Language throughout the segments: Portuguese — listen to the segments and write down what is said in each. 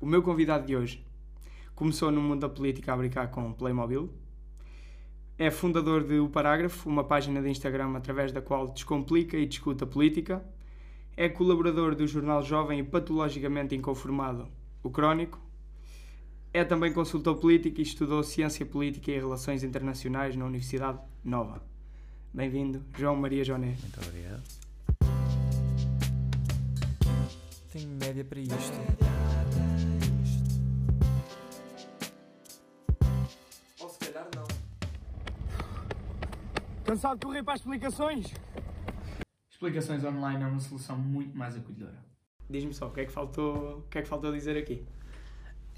O meu convidado de hoje começou no mundo da política a brincar com Playmobil. É fundador de O Parágrafo, uma página de Instagram através da qual descomplica e discute a política. É colaborador do jornal jovem e patologicamente inconformado O Crónico. É também consultor político e estudou Ciência Política e Relações Internacionais na Universidade Nova. Bem-vindo, João Maria Joné. Muito obrigado. Tenho média para isto. Cansado de correr para as explicações? Explicações online é uma solução muito mais acolhedora. Diz-me só, o que é que faltou, o que é que faltou dizer aqui?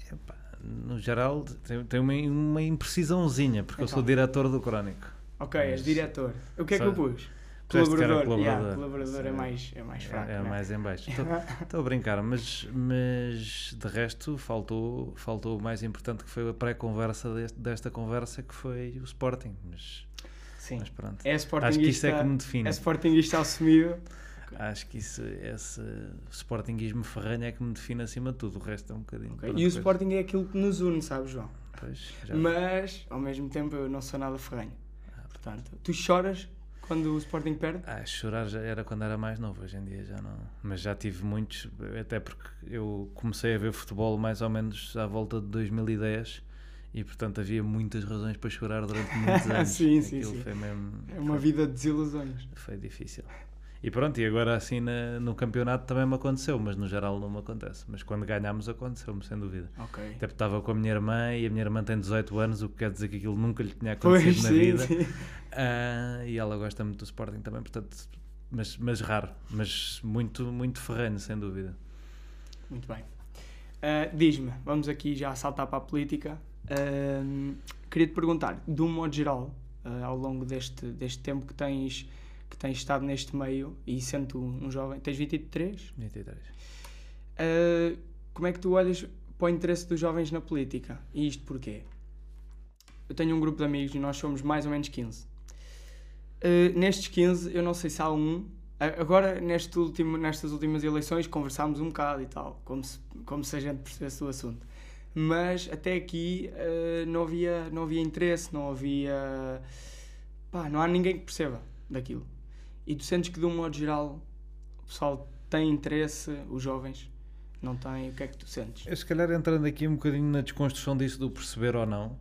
Epá, no geral, tem, tem uma, uma imprecisãozinha, porque eu sou Então. diretor do Crónico. Ok, és Mas- diretor. O que é que Só- eu pus? Era Colaborador. Yeah, colaborador. colaborador é mais, é mais fraco. É, é né? mais em baixo. Estou a brincar, mas, mas de resto faltou, faltou o mais importante que foi a pré-conversa deste- desta conversa, que foi o Sporting. Mas, Sim. mas pronto. É Acho que isso é que me define. é sportinguista assumido. Acho que isso, esse Sportinguismo ferranho é que me define acima de tudo. O resto é um bocadinho. Ok, pronto, E o Sporting é aquilo que nos une, sabes, João? pois, já- Mas, ao mesmo tempo, eu não sou nada ferranho. Portanto, tu choras quando o Sporting perde? Ah, chorar já era quando era mais novo, hoje em dia já não. Mas já tive muitos, até porque eu comecei a ver futebol mais ou menos à volta de 2010 e portanto havia muitas razões para chorar durante muitos anos. Sim, sim, Aquilo sim. foi mesmo. É uma vida de desilusões. Foi difícil. E pronto, e agora assim na- no campeonato também me aconteceu, mas no geral não me acontece. Mas quando ganhámos aconteceu-me, sem dúvida. Ok. Até porque estava com a minha irmã e a minha irmã tem 18 anos, o que quer dizer que aquilo nunca lhe tinha Pois, acontecido na sim, vida. sim. Ah, e ela gosta muito do Sporting também, portanto, mas, mas raro, mas muito, muito ferranho, sem dúvida. Muito bem. Ah, Diz-me, vamos aqui já saltar para a política. Queria te perguntar, de um modo geral, ah, ao longo deste, deste tempo que tens, que tens estado neste meio e sendo um jovem, tens 23? 23. Ah, como é que tu olhas para o interesse dos jovens na política? E isto porquê? Eu tenho um grupo de amigos e nós somos mais ou menos 15. Ah, nestes 15, eu não sei se há um. Agora, neste último, nestas últimas eleições, conversámos um bocado e tal, como se, como se a gente percebesse o assunto. Mas até aqui ah, não, havia, não havia interesse, não havia. pá, não há ninguém que perceba daquilo. E tu sentes que, de um modo geral, o pessoal tem interesse, os jovens não têm, o que é que tu sentes? Eu, se calhar, entrando aqui um bocadinho na desconstrução disso do perceber ou não,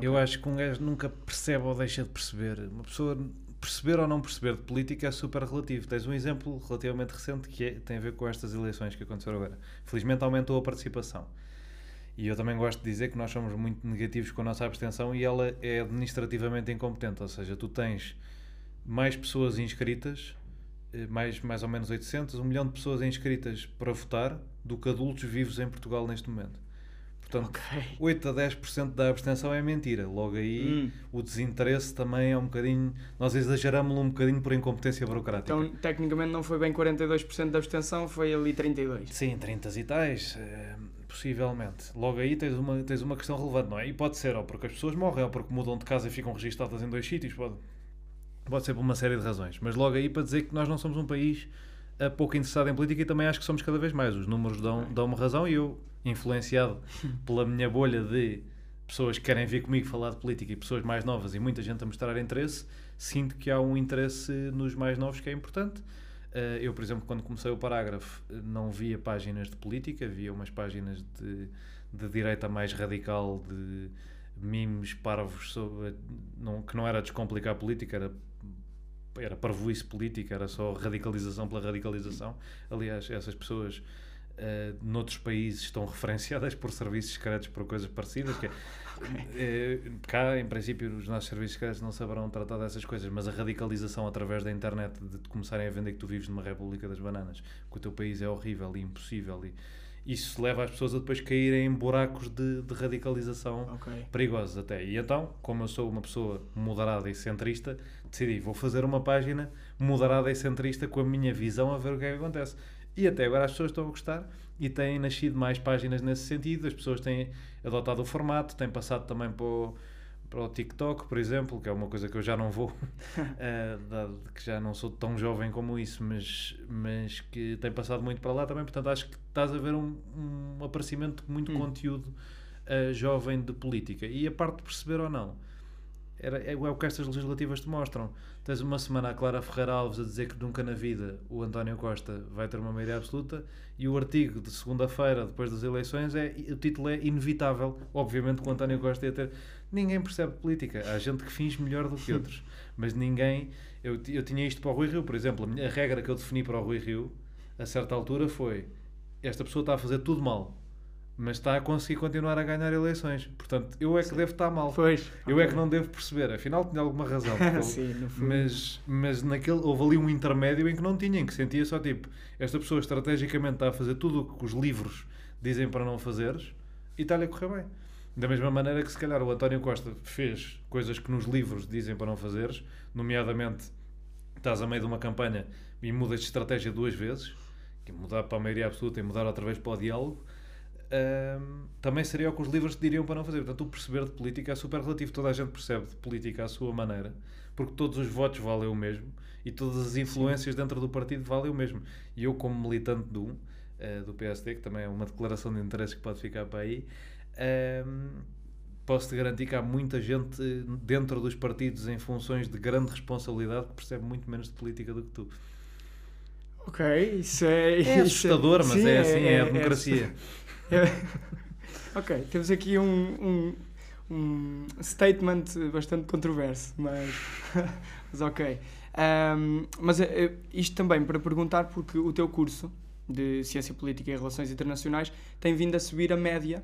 eu Ok. acho que um gajo nunca percebe ou deixa de perceber. Uma pessoa perceber ou não perceber de política é super relativo. Tens um exemplo relativamente recente que é- tem a ver com estas eleições que aconteceram agora. Felizmente aumentou a participação. E eu também gosto de dizer que nós somos muito negativos com a nossa abstenção e ela é administrativamente incompetente. Ou seja, tu tens mais pessoas inscritas, eh, mais, mais ou menos 800, um milhão de pessoas inscritas para votar do que adultos vivos em Portugal neste momento. Portanto, Ok. 8 a 10% da abstenção é mentira. Logo aí, Hum. o desinteresse também é um bocadinho. Nós exageramos um bocadinho por incompetência burocrática. Então, tecnicamente não foi bem 42% da abstenção, foi ali 32%. Sim, 30 e tais, eh, possivelmente. Logo aí tens uma, tens uma questão relevante, não é? E pode ser ou porque as pessoas morrem ou porque mudam de casa e ficam registadas em dois sítios, pode, pode ser por uma série de razões. Mas logo aí para dizer que nós não somos um país eh, pouco interessado em política e também acho que somos cada vez mais. Os números dão, dão-me razão e eu, influenciado pela minha bolha de pessoas que querem vir comigo falar de política e pessoas mais novas e muita gente a mostrar interesse, sinto que há um interesse nos mais novos que é importante. Eh, eu, por exemplo, quando comecei o parágrafo, eh, não via páginas de política, via umas páginas de, de direita mais radical, de memes parvos, sobre, não, que não era descomplicar a política, era, era parvoíce política, era só radicalização pela radicalização. Aliás, essas pessoas eh, noutros países estão referenciadas por serviços secretos por coisas parecidas. Que, é, cá, em princípio, os nossos serviços não saberão tratar dessas coisas, mas a radicalização através da internet de te começarem a vender que tu vives numa República das Bananas, que o teu país é horrível e impossível, e isso leva as pessoas a depois caírem em buracos de, de radicalização Ok. perigosos até. E então, como eu sou uma pessoa moderada e centrista, decidi, vou fazer uma página moderada e centrista com a minha visão a ver o que é que acontece. E até agora as pessoas estão a gostar e têm nascido mais páginas nesse sentido, as pessoas têm adotado o formato, têm passado também para o, para o TikTok, por exemplo, que é uma coisa que eu já não vou, eh, dado que já não sou tão jovem como isso, mas, mas que tem passado muito para lá também. Portanto, acho que estás a ver um, um aparecimento de muito Hum. conteúdo eh, jovem de política. E a parte de perceber ou não, era, é, é o que estas legislativas te mostram. Tens uma semana a Clara Ferreira Alves a dizer que nunca na vida o António Costa vai ter uma maioria absoluta e o artigo de segunda-feira, depois das eleições, é, o título é inevitável. Obviamente que o António Costa ia ter. Ninguém percebe política. Há gente que finge melhor do que outros. Mas ninguém. Eu, eu tinha isto para o Rui Rio, por exemplo. A, minha- a regra que eu defini para o Rui Rio, a certa altura, foi: esta pessoa está a fazer tudo mal, mas está a conseguir continuar a ganhar eleições. Portanto, eu é que devo estar mal. Pois. Eu é que não devo perceber. Afinal, tinha alguma razão. porque Sim, no fundo. mas, mas naquele, houve ali um intermédio em que não tinha, em que sentia só tipo, esta pessoa estrategicamente está a fazer tudo o que os livros dizem para não fazeres e está-lhe a correr bem. Da mesma maneira que se calhar o António Costa fez coisas que nos livros dizem para não fazeres, nomeadamente estás a meio de uma campanha e mudas de estratégia duas vezes, que é mudar para a maioria absoluta e mudar outra vez para o diálogo, Ahm, também seria o que os livros te diriam para não fazer. Portanto, o perceber de política é super relativo. Toda a gente percebe de política à sua maneira, porque todos os votos valem o mesmo e todas as influências dentro do partido valem o mesmo. E eu, como militante do, eh, do PSD, que também é uma declaração de interesses que pode ficar para aí, ahm, posso-te garantir que há muita gente dentro dos partidos em funções de grande responsabilidade que percebe muito menos de política do que tu. Ok, isso é. É isso assustador, mas sim, é assim, é, a democracia. Ok, temos aqui um, um, um statement bastante controverso, mas, mas ok. Ahm, mas eh, isto também para perguntar, porque o teu curso de Ciência Política e Relações Internacionais tem vindo a subir a média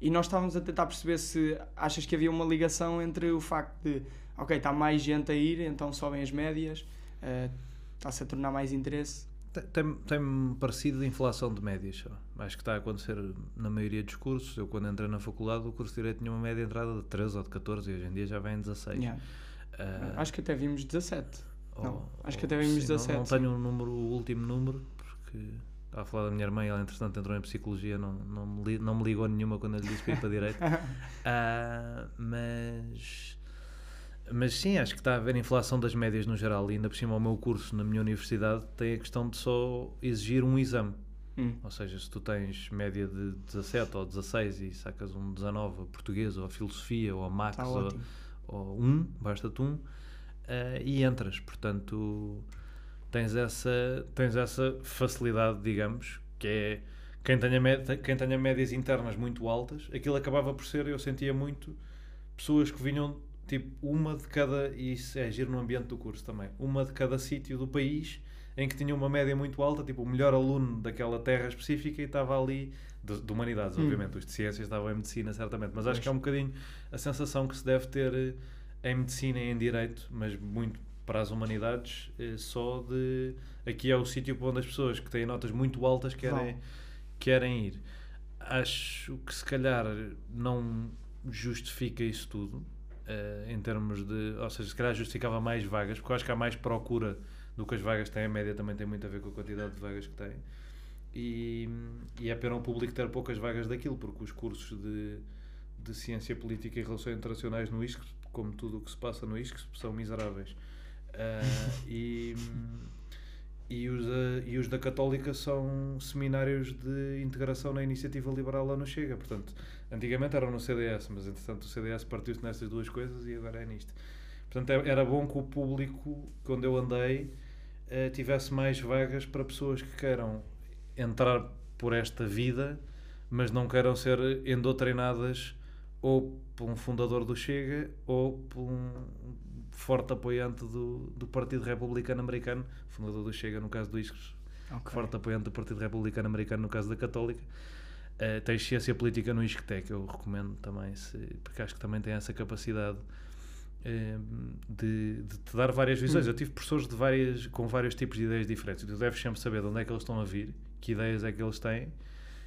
e nós estávamos a tentar perceber se achas que havia uma ligação entre o facto de, ok, está mais gente a ir, então sobem as médias, eh, está-se a tornar mais interesse. Tem- Tem- Tem-me parecido de inflação de médias. Acho que está a acontecer na maioria dos cursos. Eu, quando entrei na faculdade, o curso de Direito tinha uma média de entrada de 13 ou de 14 e hoje em dia já vem em 16. Yeah. Ah, Acho que até vimos 17. ou- não, acho que até vimos sim, não- 17, Não, tenho um número, o último número, porque estava a falar da minha irmã e ela, entretanto, entrou em Psicologia. Não, não, me, li- não me ligou nenhuma quando eu lhe disse para ir para Direito. Ah, mas, mas sim, acho que está a haver inflação das médias no geral. E ainda por cima, o meu curso na minha universidade tem a questão de só exigir um exame. Hum. Ou seja, se tu tens média de 17 ou 16 e sacas um 19 a português ou a filosofia ou a Max ou, Tá ótimo. ou um, basta-te um, eh, e entras. Portanto, tens essa, tens essa facilidade, digamos, que é quem tenha, mé- quem tenha médias internas muito altas, aquilo acabava por ser, eu sentia muito, pessoas que vinham tipo uma de cada, e isso é agir no ambiente do curso também, uma de cada sítio do país em que tinha uma média muito alta, tipo o melhor aluno daquela terra específica e estava ali, de, de humanidades, Hum. obviamente, os de ciências estavam em medicina, certamente, mas acho que é um bocadinho a sensação que se deve ter eh, em medicina e em direito, mas muito para as humanidades, eh, só de aqui é o sítio para onde as pessoas que têm notas muito altas querem, Vão. querem ir. Acho que se calhar não justifica isso tudo, eh, em termos de. Ou seja, se calhar justificava mais vagas, porque eu acho que há mais procura do que as vagas têm. A média também tem muito a ver com a quantidade de vagas que têm. E, e é pena o público ter poucas vagas daquilo, porque os cursos de, de Ciência Política e Relações Internacionais no ISCS, como tudo o que se passa no ISCS, são miseráveis. Ah, e, e, os da, e os da Católica são seminários de integração na iniciativa liberal lá no Chega. Portanto, antigamente eram no CDS, mas entretanto o CDS partiu-se nestas duas coisas e agora é nisto. Portanto, é- era bom que o público, quando eu andei, eh, tivesse mais vagas para pessoas que queiram entrar por esta vida, mas não queiram ser endoctrinadas ou por um fundador do Chega ou por um forte apoiante do, do Partido Republicano Americano, fundador do Chega no caso do ISCS, Ok. forte apoiante do Partido Republicano Americano no caso da Católica. Uh, tens Ciência Política no ISCTEC, eu recomendo também, se, porque acho que também tem essa capacidade eh, de, de te dar várias visões. Hum. Eu tive professores de várias, com vários tipos de ideias diferentes. Tu deves sempre saber de onde é que eles estão a vir, que ideias é que eles têm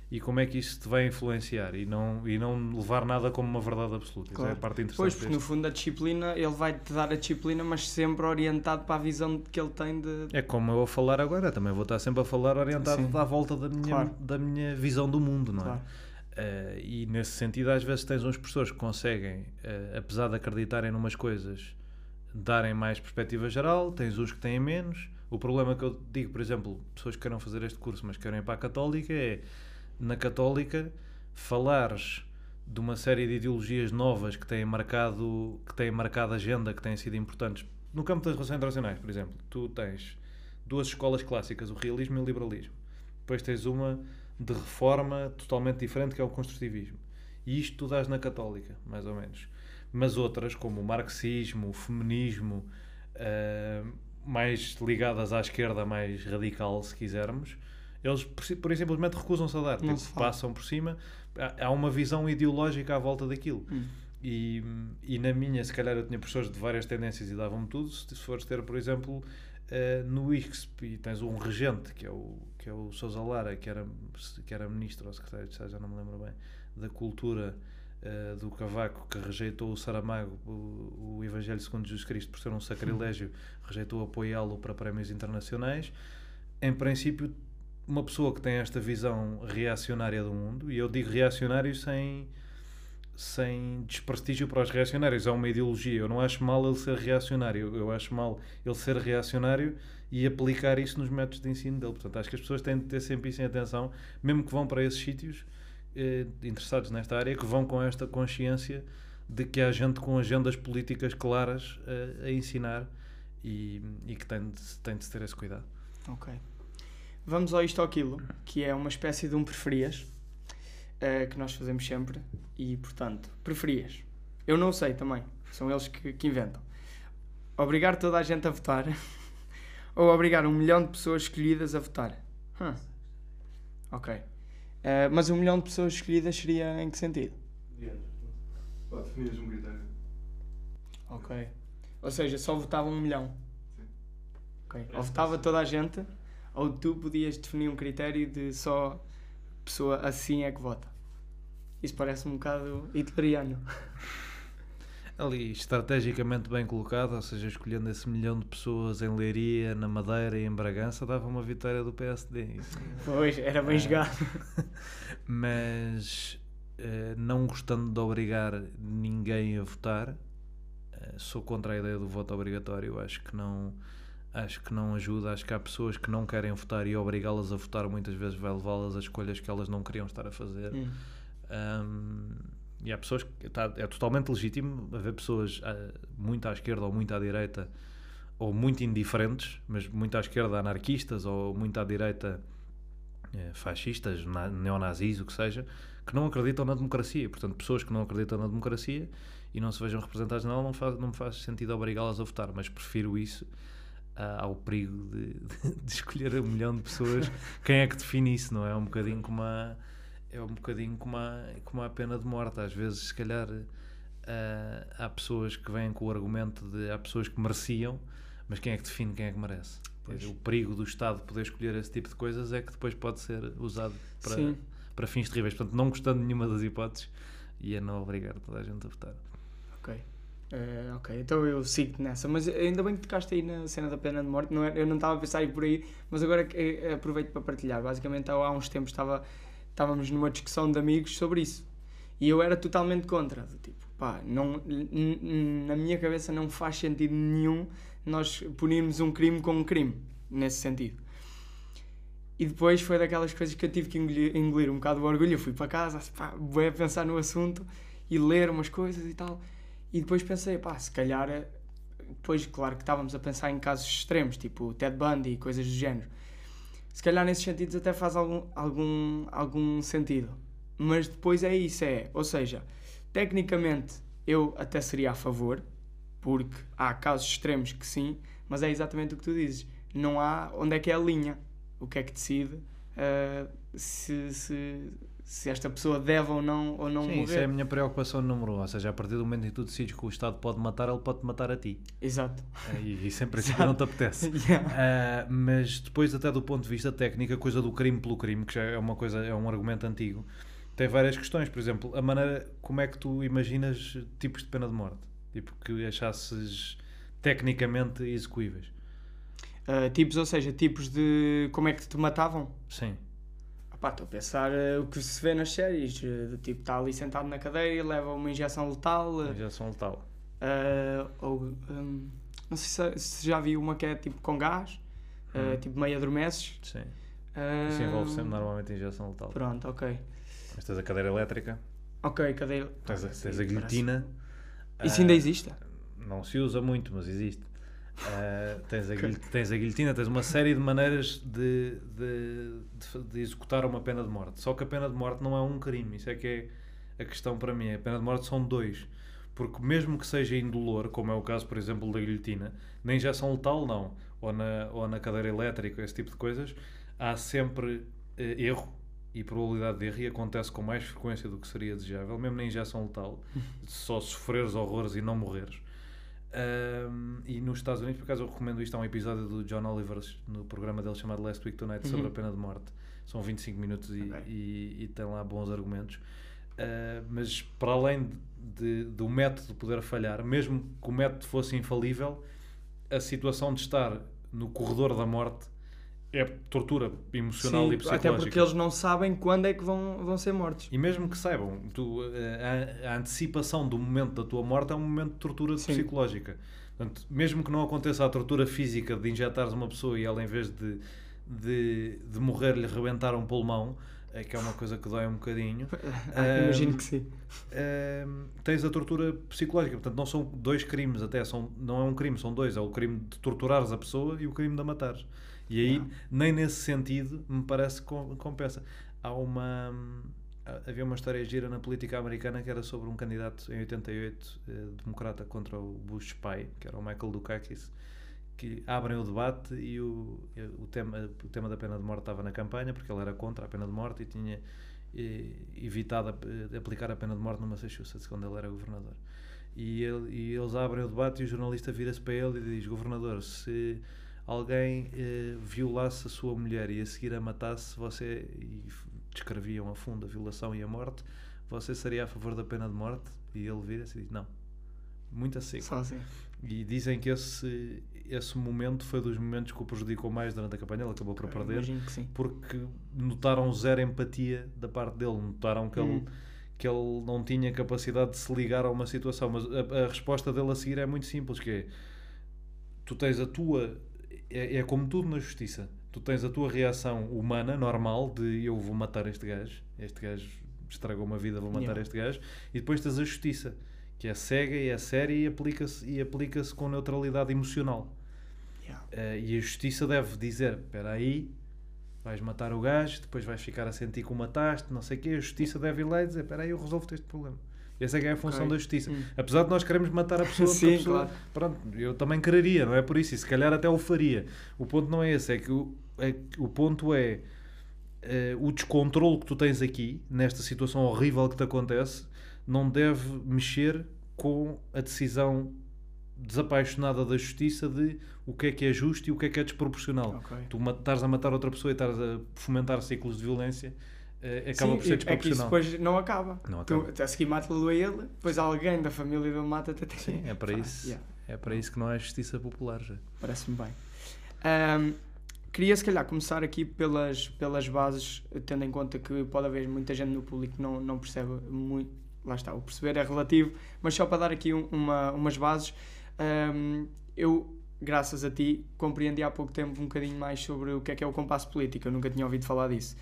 e como é que isso te vai influenciar e não, e não levar nada como uma verdade absoluta. Isso é a Claro. parte interessante. Pois, porque no fundo a disciplina, ele vai-te dar a disciplina, mas sempre orientado para a visão que ele tem de. É como eu vou falar agora, também vou estar sempre a falar orientado Sim. à volta da minha, Claro. da minha visão do mundo, não é? Claro. Uh, e nesse sentido, às vezes tens uns professores que conseguem, uh, apesar de acreditarem numas coisas, darem mais perspectiva geral, tens uns que têm menos. O problema que eu digo, por exemplo, pessoas que queiram fazer este curso, mas querem ir para a Católica, é na Católica falares de uma série de ideologias novas que têm marcado, que têm marcado agenda, que têm sido importantes. No campo das relações internacionais, por exemplo, tu tens duas escolas clássicas, o realismo e o liberalismo. Depois tens uma de reforma totalmente diferente, que é o construtivismo. E isto tu dás na Católica, mais ou menos. Mas outras, como o marxismo, o feminismo, uh, mais ligadas à esquerda, mais radical, se quisermos, eles por simplesmente recusam-se a dar. Tipo, passam por cima. Há uma visão ideológica à volta daquilo. Hum. E, e na minha, se calhar, eu tinha professores de várias tendências e davam-me tudo. Se fores ter, por exemplo, uh, no ICSP, e tens um regente, que é o, que é o Sousa Lara, que era, que era ministro ou secretário de Estado, já não me lembro bem, da cultura uh, do Cavaco, que rejeitou o Saramago, o, o Evangelho segundo Jesus Cristo, por ser um sacrilégio, rejeitou apoiá-lo para prémios internacionais. Em princípio, uma pessoa que tem esta visão reacionária do mundo, e eu digo reacionário sem sem desprestígio para os reacionários. É uma ideologia. Eu não acho mal ele ser reacionário. Eu acho mal ele ser reacionário e aplicar isso nos métodos de ensino dele. Portanto, acho que as pessoas têm de ter sempre isso em atenção, mesmo que vão para esses sítios eh, interessados nesta área, que vão com esta consciência de que há gente com agendas políticas claras eh, a ensinar e, e que tem de, tem de ter esse cuidado. Ok. Vamos ao isto ou aquilo, que é uma espécie de um preferias uh, que nós fazemos sempre. E, portanto, preferias? Eu não sei também. São eles que, que inventam. Obrigar toda a gente a votar ou obrigar um milhão de pessoas escolhidas a votar? Huh. Ok. Uh, mas um milhão de pessoas escolhidas seria em que sentido? Definir um critério. Ok. Ou seja, só votava um milhão. Sim. Ok. Ou votava toda a gente, ou tu podias definir um critério de só pessoa assim é que vota. Isso parece um bocado hitleriano. Ali, estrategicamente bem colocado, ou seja, escolhendo esse milhão de pessoas em Leiria, na Madeira e em Bragança, dava uma vitória do PSD. Isso. Pois, era bem é. jogado. Mas, eh, não gostando de obrigar ninguém a votar, eh, sou contra a ideia do voto obrigatório. Acho que não acho que não ajuda. Acho que há pessoas que não querem votar e obrigá-las a votar muitas vezes vai levá-las a escolhas que elas não queriam estar a fazer. Hum. Um, e há pessoas que tá, é totalmente legítimo haver pessoas uh, muito à esquerda ou muito à direita ou muito indiferentes, mas muito à esquerda anarquistas ou muito à direita uh, fascistas, neonazis, o que seja, que não acreditam na democracia. Portanto, pessoas que não acreditam na democracia e não se vejam representadas nela, não, faz, não me faz sentido obrigá-las a votar, mas prefiro isso ao perigo de, de, escolher um milhão de pessoas. Quem é que define isso, não é? É um bocadinho como a, é um bocadinho como a, como a pena de morte. Às vezes, se calhar, uh, há pessoas que vêm com o argumento de há pessoas que mereciam, mas quem é que define quem é que merece? Pois. O perigo do Estado poder escolher esse tipo de coisas é que depois pode ser usado para, para fins terríveis. Portanto, não gostando de nenhuma das hipóteses, ia não obrigar toda a gente a votar. Uh, ok, então eu sigo nessa, mas ainda bem que tocaste aí na cena da pena de morte, não é, eu não estava a pensar aí por aí, mas agora eh, aproveito para partilhar. Basicamente, há uns tempos estava, estávamos numa discussão de amigos sobre isso e eu era totalmente contra. Tipo, pá, não, na minha cabeça não faz sentido nenhum nós punirmos um crime com um crime, nesse sentido. E depois foi daquelas coisas que eu tive que engolir, engolir um bocado o orgulho. Eu fui para casa, pá, vou a pensar no assunto e ler umas coisas e tal. E depois pensei, pá, se calhar. Eh, depois, claro que estávamos a pensar em casos extremos, tipo Ted Bundy e coisas do género. Se calhar nesses sentidos até faz algum, algum, algum sentido. Mas depois é isso, é. Ou seja, tecnicamente eu até seria a favor, porque há casos extremos que sim, mas é exatamente o que tu dizes. Não há onde é que é a linha. O que é que decide uh, se, se, se esta pessoa deve ou não, ou não Sim, morrer. Isso é a minha preocupação número um. Ou seja, a partir do momento em que tu decides que o Estado pode matar, ele pode matar a ti. Exato. É, e, e sempre assim não te apetece. yeah. uh, mas depois, até do ponto de vista técnico, a coisa do crime pelo crime, que já é uma coisa, é um argumento antigo, tem várias questões. Por exemplo, a maneira como é que tu imaginas tipos de pena de morte? Tipo, que achasses tecnicamente execuíveis. Uh, tipos, ou seja, tipos de como é que te matavam? Sim. Pá, estou a pensar eh, o que se vê nas séries, eh, do tipo, está ali sentado na cadeira e leva uma injeção letal. eh, Injeção letal. ou, hum, não sei se, se já viu uma que é tipo com gás, Hum. tipo meio adormeces. Sim. Isso envolve sempre normalmente injeção letal. Pronto, ok. Mas tens a cadeira elétrica, Ok, cadeira. tens a, tens a guilhotina. Isso ainda existe? Não se usa muito, mas existe. Ah, tens, a tens a guilhotina, tens uma série de maneiras de, de, de, de executar uma pena de morte. Só que a pena de morte não é um crime, isso é que é a questão para mim. A pena de morte são dois. Porque mesmo que seja indolor, como é o caso, por exemplo, da guilhotina, na injeção letal não, ou na, ou na cadeira elétrica, esse tipo de coisas, há sempre eh, erro e probabilidade de erro e acontece com mais frequência do que seria desejável, mesmo na injeção letal, só sofreres horrores e não morreres. Ahm, e nos Estados Unidos, por acaso, eu recomendo isto. Há um episódio do John Oliver no programa dele chamado Last Week Tonight sobre Uhum. a pena de morte. São 25 minutos e, Ok. e, e tem lá bons argumentos. Ah, mas para além de, do método poder falhar, mesmo que o método fosse infalível, a situação de estar no corredor da morte é tortura emocional Sim, e psicológica. até porque eles não sabem quando é que vão, vão ser mortos. E mesmo que saibam, tu, eh, a, a antecipação do momento da tua morte é um momento de tortura Sim. psicológica. Portanto, mesmo que não aconteça a tortura física de injetares uma pessoa e ela, em vez de, de, de morrer, lhe rebentar um pulmão, eh, que é uma coisa que dói um bocadinho, Ah, imagino que sim. eh, tens a tortura psicológica. Portanto, não são dois crimes, até são, não é um crime, são dois. É o crime de torturares a pessoa e o crime de a matares. E aí, nem nesse sentido, me parece que com- compensa. Há uma. ah, Havia uma história gira na política americana que era sobre um candidato em 88, eh, democrata, contra o Bush pai, que era o Michael Dukakis, que abrem o debate e o, eh, o, tema, o tema da pena de morte estava na campanha, porque ele era contra a pena de morte e tinha eh, evitado a- de aplicar a pena de morte no Massachusetts, quando ele era governador. E, ele- e eles abrem o debate e o jornalista vira-se para ele e diz: Governador, se alguém eh, violasse a sua mulher e a seguir a matasse, você. E descreviam a fundo a violação e a morte, você seria a favor da pena de morte? E ele vira-se e diz: Não. Muito a seco. Só assim. E dizem que esse, esse momento foi dos momentos que o prejudicou mais durante a campanha. Ele acabou por perder porque notaram zero empatia da parte dele, notaram que, Hum. ele, que ele não tinha capacidade de se ligar a uma situação. Mas a, a resposta dele a seguir é muito simples, que é tu tens a tua é, é como tudo na justiça. Tu tens a tua reação humana, normal, de eu vou matar este gajo, este gajo estragou uma vida, vou matar Yeah. este gajo, e depois tens a justiça, que é cega e é séria e aplica-se e aplica com neutralidade emocional. Yeah. Eh, e a justiça deve dizer: espera aí, vais matar o gajo, depois vais ficar a sentir que o mataste, não sei o quê. A justiça deve ir lá e dizer: espera aí, eu resolvo este problema. Essa é que é a função Ok. da justiça. Hum. Apesar de nós queremos matar a pessoa, porque a Sim, pessoa- claro. pronto, eu também quereria, não é por isso, e se calhar até o faria. O ponto não é esse, é que o, é o ponto é eh, o descontrole que tu tens aqui, nesta situação horrível que te acontece, não deve mexer com a decisão desapaixonada da justiça de o que é que é justo e o que é que é desproporcional. Ok. Tu estás a matar outra pessoa e estás a fomentar ciclos de violência, acaba Sim, por ser é que isso desproporcional. depois não acaba. Não Tu, acaba. a seguir mata-lo a ele, depois alguém da família dele mata-te até. Sim, é para isso. yeah, É para isso que não há justiça popular já. Parece-me bem. Ahm, queria se calhar começar aqui pelas, pelas bases, tendo em conta que pode haver muita gente no público que não, não percebe muito. Lá está, o perceber é relativo, mas só para dar aqui um- uma, umas bases, ahm, eu, graças a ti, compreendi há pouco tempo um bocadinho mais sobre o que é que é o compasso político. Eu nunca tinha ouvido falar disso.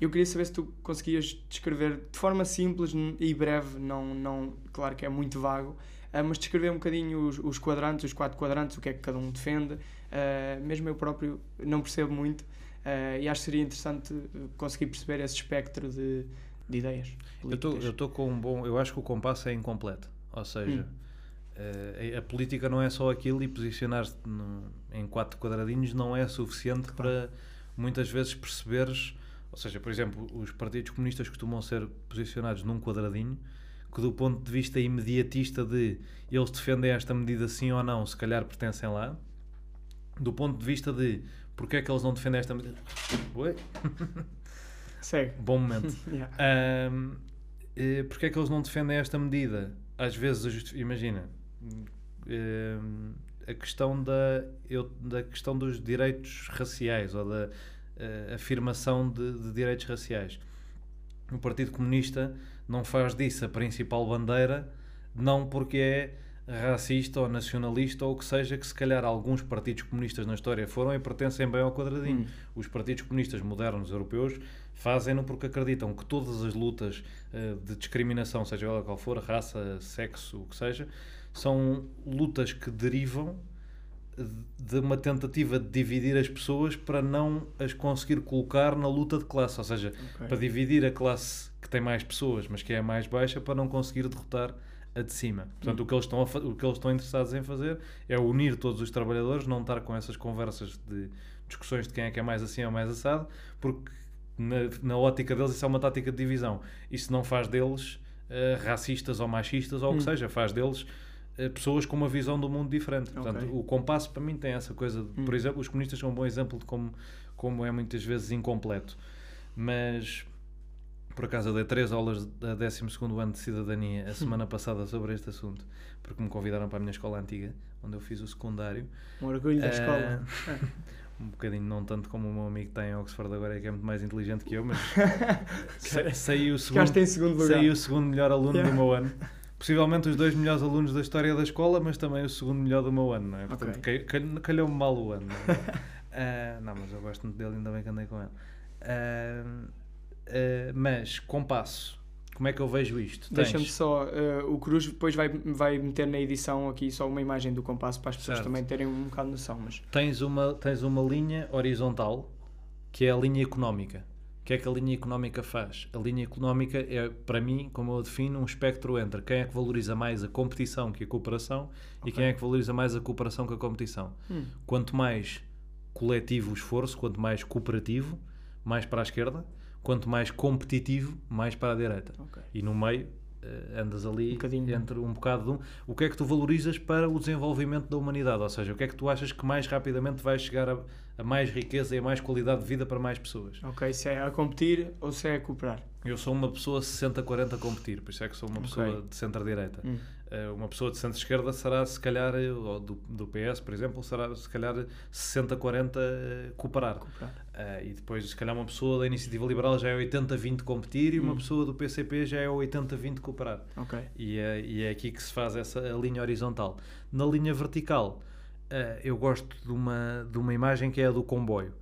Eu queria saber se tu conseguias descrever de forma simples e breve, não, não, claro que é muito vago, ah, mas descrever um bocadinho os, os quadrantes, os quatro quadrantes, o que é que cada um defende. Ah, mesmo eu próprio não percebo muito ah, e acho que seria interessante conseguir perceber esse espectro de, de ideias. Políticas. eu estou com um bom. Eu acho que o compasso é incompleto. Ou seja, Hum. a, a política não é só aquilo e posicionar-te em quatro quadradinhos não é suficiente para muitas vezes perceberes. Ou seja, por exemplo, os partidos comunistas costumam ser posicionados num quadradinho que, do ponto de vista imediatista de eles defendem esta medida sim ou não, se calhar pertencem lá. Do ponto de vista de porque é que eles não defendem esta medida. Oi? Segue. Bom momento. Yeah. Ahm, eh, porque é que eles não defendem esta medida? Às vezes, justi- imagina, ahm, a questão da, eu, da questão dos direitos raciais ou da eh, afirmação de, de direitos raciais. O Partido Comunista não faz disso a principal bandeira, não porque é racista ou nacionalista ou o que seja, que se calhar alguns partidos comunistas na história foram e pertencem bem ao quadradinho. Hum. Os partidos comunistas modernos europeus fazem-no porque acreditam que todas as lutas eh, de discriminação, seja ela qual for, raça, sexo, o que seja, são lutas que derivam de uma tentativa de dividir as pessoas para não as conseguir colocar na luta de classe, ou seja, Ok. para dividir a classe que tem mais pessoas, mas que é a mais baixa, para não conseguir derrotar a de cima. Portanto, o, que eles estão o que eles estão interessados em fazer é unir todos os trabalhadores, não estar com essas conversas de discussões de quem é que é mais assim ou mais assado, porque na, na ótica deles isso é uma tática de divisão. Isso não faz deles eh, racistas ou machistas ou o que Hum. seja, faz deles pessoas com uma visão do mundo diferente. Portanto, Ok. o compasso para mim tem essa coisa. de- Por Hum. exemplo, os comunistas são um bom exemplo de como, como é muitas vezes incompleto. Mas por acaso eu dei três aulas da 12 ano de cidadania a semana passada sobre este assunto, porque me convidaram para a minha escola antiga, onde eu fiz o secundário. Um orgulho da Eh, escola. Um bocadinho, não tanto como o meu amigo tem em Oxford agora, que é muito mais inteligente que eu, mas sa- saí o segundo, saí o segundo melhor aluno Yeah. do meu ano. Possivelmente os dois melhores alunos da história da escola, mas também o segundo melhor do meu ano, não é? Portanto, Ok. ca- cal- calhou-me mal o ano. Não, é? Ah, não, mas eu gosto muito dele, ainda bem que andei com ele. Ah, ah, mas, compasso, como é que eu vejo isto? Deixa-me só, o Cruz depois vai, vai meter na edição aqui só uma imagem do compasso para as pessoas Certo. também terem um bocado de noção, mas tens uma, tens uma linha horizontal que é a linha económica. O que é que a linha económica faz? A linha económica é, para mim, como eu defino, um espectro entre quem é que valoriza mais a competição que a cooperação e Ok. quem é que valoriza mais a cooperação que a competição. Hum. Quanto mais coletivo o esforço, quanto mais cooperativo, mais para a esquerda. Quanto mais competitivo, mais para a direita. ok. E no meio eh, andas ali Um entre um bocado de um. O que é que tu valorizas para o desenvolvimento da humanidade? Ou seja, o que é que tu achas que mais rapidamente vai chegar a, a mais riqueza e a mais qualidade de vida para mais pessoas? Ok, se é a competir ou se é a cooperar. Eu sou uma pessoa 60-40 a competir, por isso é que sou uma pessoa de centro-direita. Hum. Eh, uma pessoa de centro-esquerda será, se calhar, eh, ou do, do PS, por exemplo, será, se calhar, 60-40 eh, cooperar. Cooperar. Uh, e depois, se calhar, uma pessoa da Iniciativa Liberal já é 80-20 competir e uma Hum. pessoa do PCP já é 80-20 cooperar. Ok. E é, e é aqui que se faz essa a linha horizontal. Na linha vertical, eu gosto de uma, de uma imagem que é a do comboio.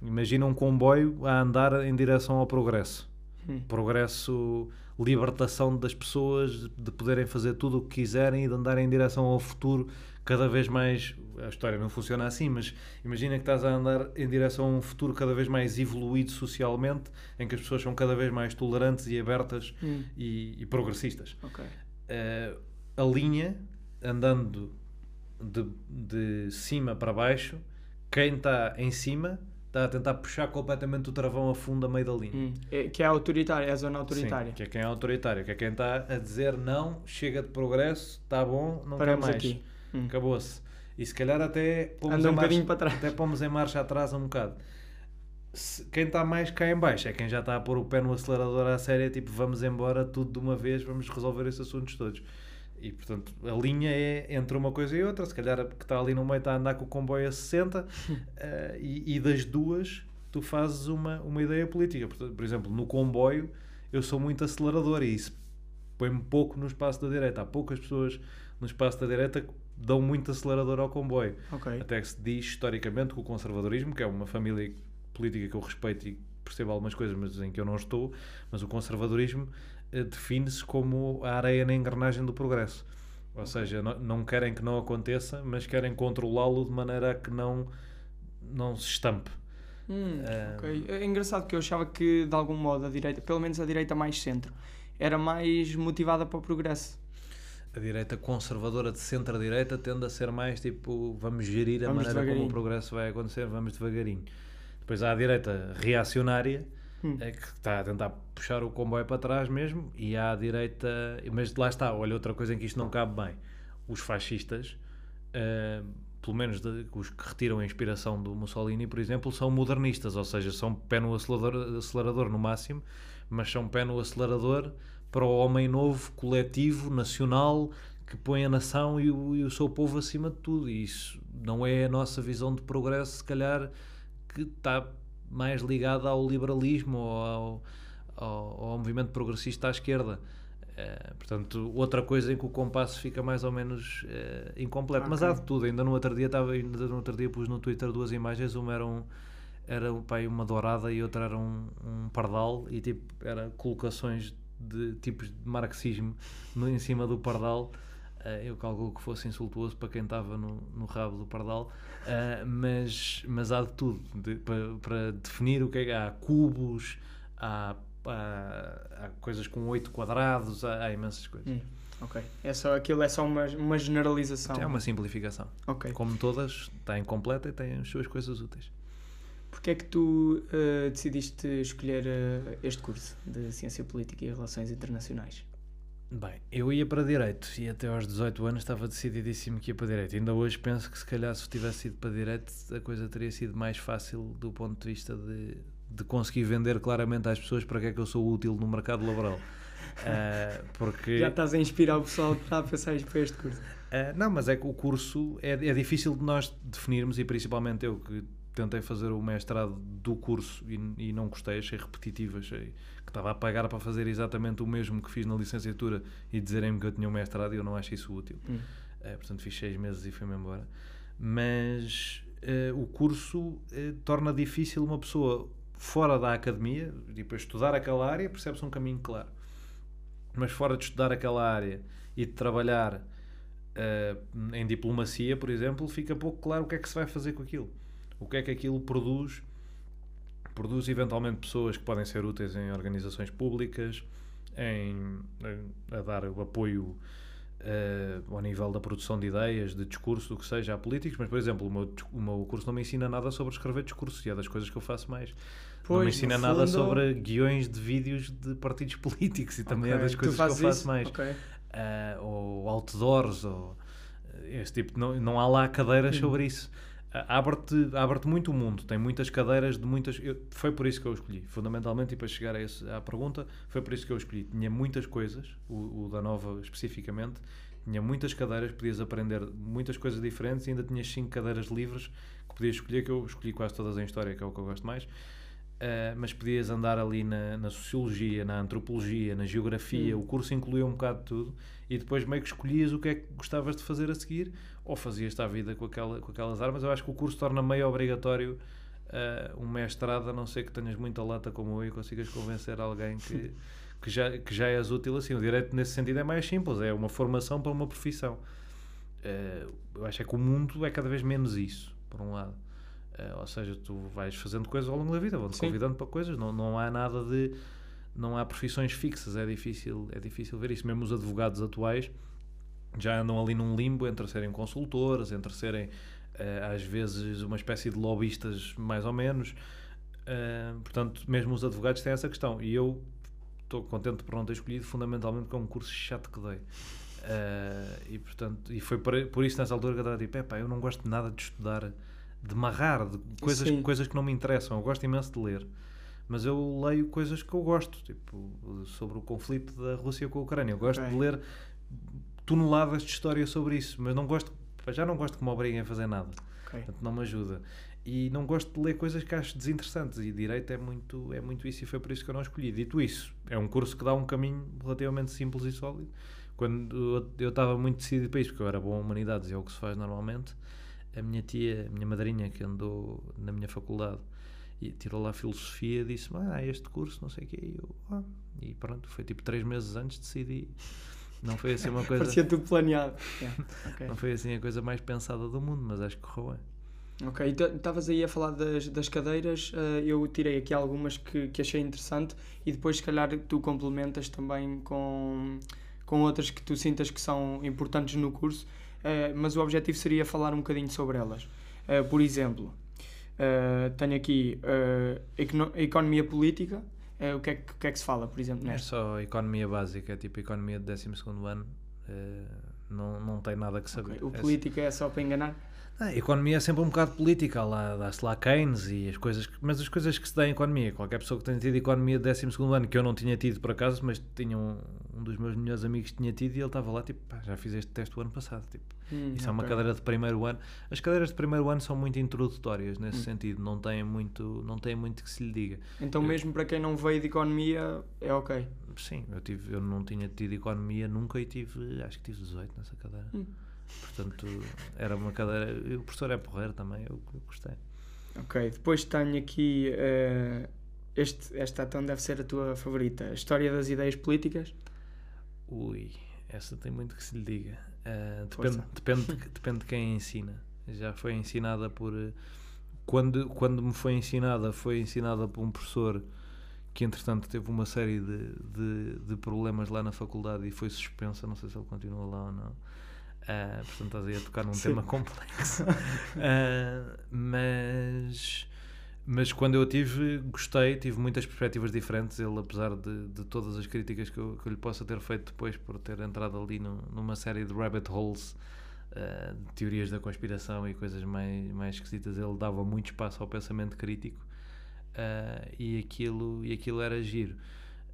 Imagina um comboio a andar em direção ao progresso. Hum. Progresso, libertação das pessoas de poderem fazer tudo o que quiserem e de andarem em direção ao futuro cada vez mais. A história não funciona assim, mas imagina que estás a andar em direção a um futuro cada vez mais evoluído socialmente, em que as pessoas são cada vez mais tolerantes e abertas Hum. e, e progressistas. Ok. Eh, a linha andando de, de cima para baixo, quem está em cima está a tentar puxar completamente o travão a fundo a meio da linha. Hum. É- que é autoritária, é a zona autoritária. Sim, que é quem é autoritário, que é quem está a dizer não, chega de progresso, está bom, não Paramos quer mais. aqui. Hum. Acabou-se. E se calhar até pomos, Anda um marcha, bocadinho para trás. até pomos em marcha atrás um bocado. Se- quem está mais cá em baixo é quem já está a pôr o pé no acelerador à séria, tipo vamos embora tudo de uma vez, vamos resolver esses assuntos todos. E portanto a linha é entre uma coisa e outra, se calhar que está ali no meio está a andar com o comboio a 60 eh, e, e das duas tu fazes uma, uma ideia política. Portanto, por exemplo, no comboio eu sou muito acelerador e isso põe-me pouco no espaço da direita. Há poucas pessoas no espaço da direita que dão muito acelerador ao comboio. Ok. Até que se diz historicamente que o conservadorismo, que é uma família política que eu respeito e percebo algumas coisas, mas em que eu não estou, mas o conservadorismo define-se como a areia na engrenagem do progresso. Ou seja, não, não querem que não aconteça, mas querem controlá-lo de maneira a que não, não se estampe. Hum, Ah. ok. É engraçado que eu achava que, de algum modo, a direita, pelo menos a direita mais centro, era mais motivada para o progresso. A direita conservadora de centro-direita tende a ser mais tipo, vamos gerir a Vamos maneira como o progresso vai acontecer, vamos devagarinho. Depois há a direita reacionária, Hum. é que está a tentar puxar o comboio para trás mesmo, e a direita. Mas lá está, olha, outra coisa em que isto não cabe bem: os fascistas, eh, pelo menos de- os que retiram a inspiração do Mussolini, por exemplo, são modernistas, ou seja, são pé no acelerador, acelerador no máximo, mas são pé no acelerador para o homem novo, coletivo, nacional, que põe a nação e o, e o seu povo acima de tudo. E isso não é a nossa visão de progresso, se calhar, que está mais ligada ao liberalismo ou ao, ao, ao movimento progressista à esquerda. Eh, portanto, outra coisa em que o compasso fica mais ou menos eh, incompleto. Mas Ok. há de tudo. Ainda no outro dia, estava, ainda no outro dia pus no Twitter duas imagens. Uma era, um, era pá, uma dourada e outra era um, um pardal. E tipo, era colocações de tipos de marxismo no, em cima do pardal. Eh, eu calculo que fosse insultuoso para quem estava no, no rabo do pardal. Eh, mas, mas há de tudo. de- para, para definir o que é que há. Cubos, há há, há coisas com oito quadrados, há, há imensas coisas. Hum, ok. É só, aquilo é só uma, uma generalização. É uma simplificação. Ok. Como todas, está incompleta e tem as suas coisas úteis. Porquê é que tu eh, decidiste escolher eh, este curso de Ciência Política e Relações Internacionais? Bem, eu ia para Direito e até aos 18 anos estava decididíssimo que ia para Direito. Ainda hoje penso que se calhar se tivesse ido para Direito a coisa teria sido mais fácil do ponto de vista de, de conseguir vender claramente às pessoas para que é que eu sou útil no mercado laboral. Ah, porque... Já estás a inspirar o pessoal que está a pensar para este curso. Ah, não, mas é que o curso é, é difícil de nós definirmos e principalmente eu que tentei fazer o mestrado do curso e, e não gostei, achei repetitivo, achei que estava a pagar para fazer exatamente o mesmo que fiz na licenciatura e dizerem-me que eu tinha um mestrado e eu não acho isso útil. Hum. Eh, portanto, fiz seis meses e fui-me embora. Mas eh, o curso eh, torna difícil uma pessoa fora da academia, tipo, a estudar aquela área, percebe-se um caminho claro. Mas fora de estudar aquela área e de trabalhar em diplomacia, por exemplo, fica pouco claro o que é que se vai fazer com aquilo. O que é que aquilo produz. Produz eventualmente pessoas que podem ser úteis em organizações públicas, em, em- a dar o apoio eh, ao nível da produção de ideias, de discurso, do que seja, a políticos, mas, por exemplo, o meu, o meu curso não me ensina nada sobre escrever discursos e é das coisas que eu faço mais. não me Pois, ensina nada fundo- sobre guiões de vídeos de partidos políticos e também é Ok, das tu coisas que eu faço isso? mais. Ok. Ah, ou outdoors, ou eh, este tipo, não, não há lá cadeiras Hum. sobre isso. Abre-te abre muito o mundo, tem muitas cadeiras de muitas. eu- foi por isso que eu escolhi, fundamentalmente, e para chegar a esse- à pergunta, foi por isso que eu escolhi. Tinha muitas coisas, o, o da Nova especificamente, tinha muitas cadeiras, podias aprender muitas coisas diferentes e ainda tinhas cinco cadeiras livres que podias escolher, que eu escolhi quase todas em História, que é o que eu gosto mais. Uh, mas podias andar ali na, na sociologia, na antropologia, na geografia, Hum. o curso incluía um bocado de tudo e depois meio que escolhias o que é que gostavas de fazer a seguir ou fazias-te à vida com, aquela, com aquelas armas. Eu acho que o curso torna meio obrigatório uh, um mestrado, a não ser que tenhas muita lata como eu e consigas convencer alguém que, que, já, que já és útil assim. O direito nesse sentido é mais simples, é uma formação para uma profissão. Uh, eu acho é que o mundo é cada vez menos isso, por um lado. Eh, ou seja, tu vais fazendo coisas ao longo da vida, vão-te convidando para coisas, não, não há nada de. Não há profissões fixas, é difícil, é difícil ver isso. Mesmo os advogados atuais já andam ali num limbo entre serem consultores, entre serem eh, às vezes uma espécie de lobistas, mais ou menos. Eh, portanto, mesmo os advogados têm essa questão. E eu estou contente por não ter escolhido, fundamentalmente, porque é um curso chato que dei. Eh, e portanto, e foi por, por isso nessa altura que eu estava tipo, epá, eu não gosto nada de estudar, de marrar, de coisas, Sim. coisas que não me interessam. Eu gosto imenso de ler, mas eu leio coisas que eu gosto, tipo sobre o conflito da Rússia com a Ucrânia. Eu gosto Ok. de ler toneladas de história sobre isso, mas não gosto, já não gosto que me obriguem a fazer nada. ok. Portanto, não me ajuda. E não gosto de ler coisas que acho desinteressantes. E direito é muito, é muito isso, e foi por isso que eu não escolhi. Dito isso, é um curso que dá um caminho relativamente simples e sólido. Quando eu- eu estava muito decidido para isso, porque eu era bom em humanidades, e é o que se faz normalmente, a minha tia, a minha madrinha, que andou na minha faculdade e tirou lá filosofia, disse-me: Ah, este curso, não sei o quê. E eu, ah. E pronto, foi tipo três meses antes decidi. Não foi assim uma coisa. Parecia tudo planeado. Yeah, ok. Não foi assim a coisa mais pensada do mundo, mas acho que correu bem. Ok, estavas aí a falar das, das cadeiras, eh, eu tirei aqui algumas que, que achei interessante e depois se calhar tu complementas também com, com outras que tu sintas que são importantes no curso, eh, mas o objetivo seria falar um bocadinho sobre elas. Eh, por exemplo, eh, tenho aqui eh, econo- economia política, eh, o, que é que, o que é que se fala, por exemplo, É nesta? só economia básica, é tipo economia de 12 ano. Não, não tem nada que saber. Ok, O É político é só para enganar? A economia é sempre um bocado política, lá, dá-se lá Keynes e as coisas, que- mas as coisas que se dão em economia, qualquer pessoa que tenha tido economia de 12 ano, que eu não tinha tido por acaso, mas tinha um, um dos meus melhores amigos que tinha tido e ele estava lá, tipo, "Pá, já fiz este teste o ano passado, tipo, Hum, isso é uma cadeira de primeiro ano. As cadeiras de primeiro ano são muito introdutórias Hum. nesse sentido, não têm muito, não têm muito que se lhe diga. Então, mesmo para quem não veio de economia, é ok. Sim, eu, tive, eu não tinha tido economia nunca e tive, acho que tive 18 nessa cadeira. Hum. Portanto, era uma cadeira. e O professor é porreiro também, eu, eu gostei. Ok, depois tenho aqui. eh, este, esta então deve ser a tua favorita. A História das ideias políticas. Ui, essa tem muito que se lhe diga. Ah, depende, depende, de- depende de quem ensina. Já foi ensinada por. eh, Quando, quando me foi ensinada, foi ensinada por um professor que, entretanto, teve uma série de, de, de problemas lá na faculdade e foi suspensa. Não sei se ele continua lá ou não. Ah, portanto, estás aí a tocar num Sim. tema complexo. Ah, mas. Mas quando eu tive, gostei, tive muitas perspectivas diferentes. Ele, apesar de, de todas as críticas que eu, que eu lhe possa ter feito depois por ter entrado ali no- numa série de rabbit holes, de teorias da conspiração e coisas mais, mais esquisitas, ele dava muito espaço ao pensamento crítico e, aquilo, e aquilo era giro.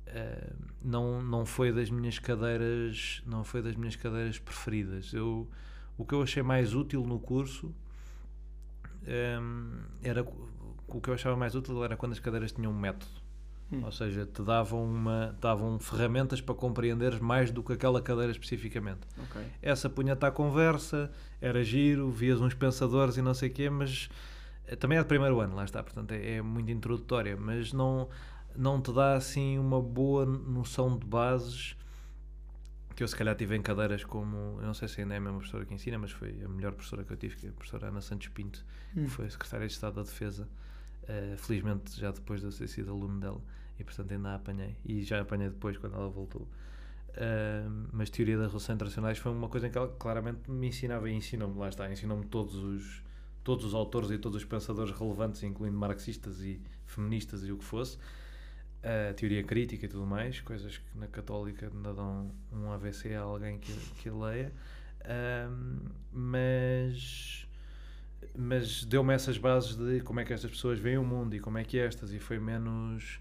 Ah, não, não foi das minhas cadeiras não foi das minhas cadeiras preferidas. Eu, o que eu achei mais útil no curso hum, era o que eu achava mais útil era quando as cadeiras tinham um método. Hum. Ou seja, te davam, uma, davam ferramentas para compreenderes mais do que aquela cadeira especificamente. Ok. Essa punha-te à conversa, era giro, vias uns pensadores e não sei o quê, mas eh, também é de primeiro ano, lá está, portanto é, é muito introdutória, mas não, não te dá assim uma boa noção de bases que eu se calhar tive em cadeiras como, eu não sei se ainda é a mesma professora que ensina, mas foi a melhor professora que eu tive, que é a professora Ana Santos Pinto, Hum. que foi secretária de Estado da Defesa, eh, felizmente já depois de eu ter sido aluno dela, e portanto ainda a apanhei, e já a apanhei depois quando ela voltou. Uh, mas teoria das relações internacionais foi uma coisa em que ela claramente me ensinava e ensinou-me, lá está, ensinou-me todos os, todos os autores e todos os pensadores relevantes, incluindo marxistas e feministas e o que fosse, uh, teoria crítica e tudo mais, coisas que na Católica ainda dão um AVC a alguém que, que leia, Um, mas, mas deu-me essas bases de como é que estas pessoas veem o mundo e como é que estas, e foi menos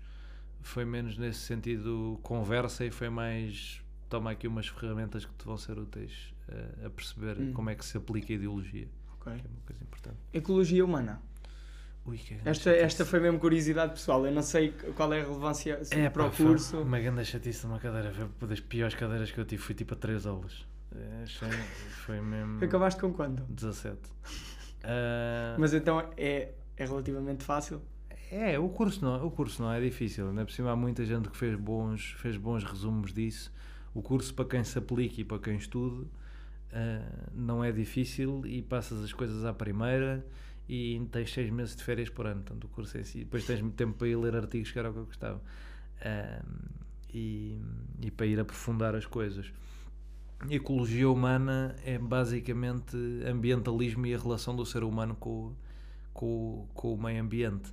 foi menos nesse sentido conversa e foi mais toma aqui umas ferramentas que te vão ser úteis eh, a perceber Hum. como é que se aplica a ideologia, ok. que é uma coisa importante. Ecologia humana. Ui, Esta, esta foi mesmo curiosidade pessoal. Eu não sei qual é a relevância é, para pá, o curso. Uma grande chatice numa cadeira, foi uma das piores cadeiras que eu tive, fui tipo a 3 aulas. Eh, Achei, foi mesmo Acabaste com quanto? 17. Ah, Mas então é, é relativamente fácil. É, o curso não, o curso não é difícil. Ainda por cima há muita gente que fez bons, fez bons resumos disso. O curso, para quem se aplique e para quem estude, ah, não é difícil e passas as coisas à primeira e tens seis meses de férias por ano. Portanto, o curso em si. Depois tens muito tempo para ir ler artigos, que era o que eu gostava. Ah, e, e para ir aprofundar as coisas. Ecologia humana é basicamente ambientalismo e a relação do ser humano com, o- com, com o meio ambiente.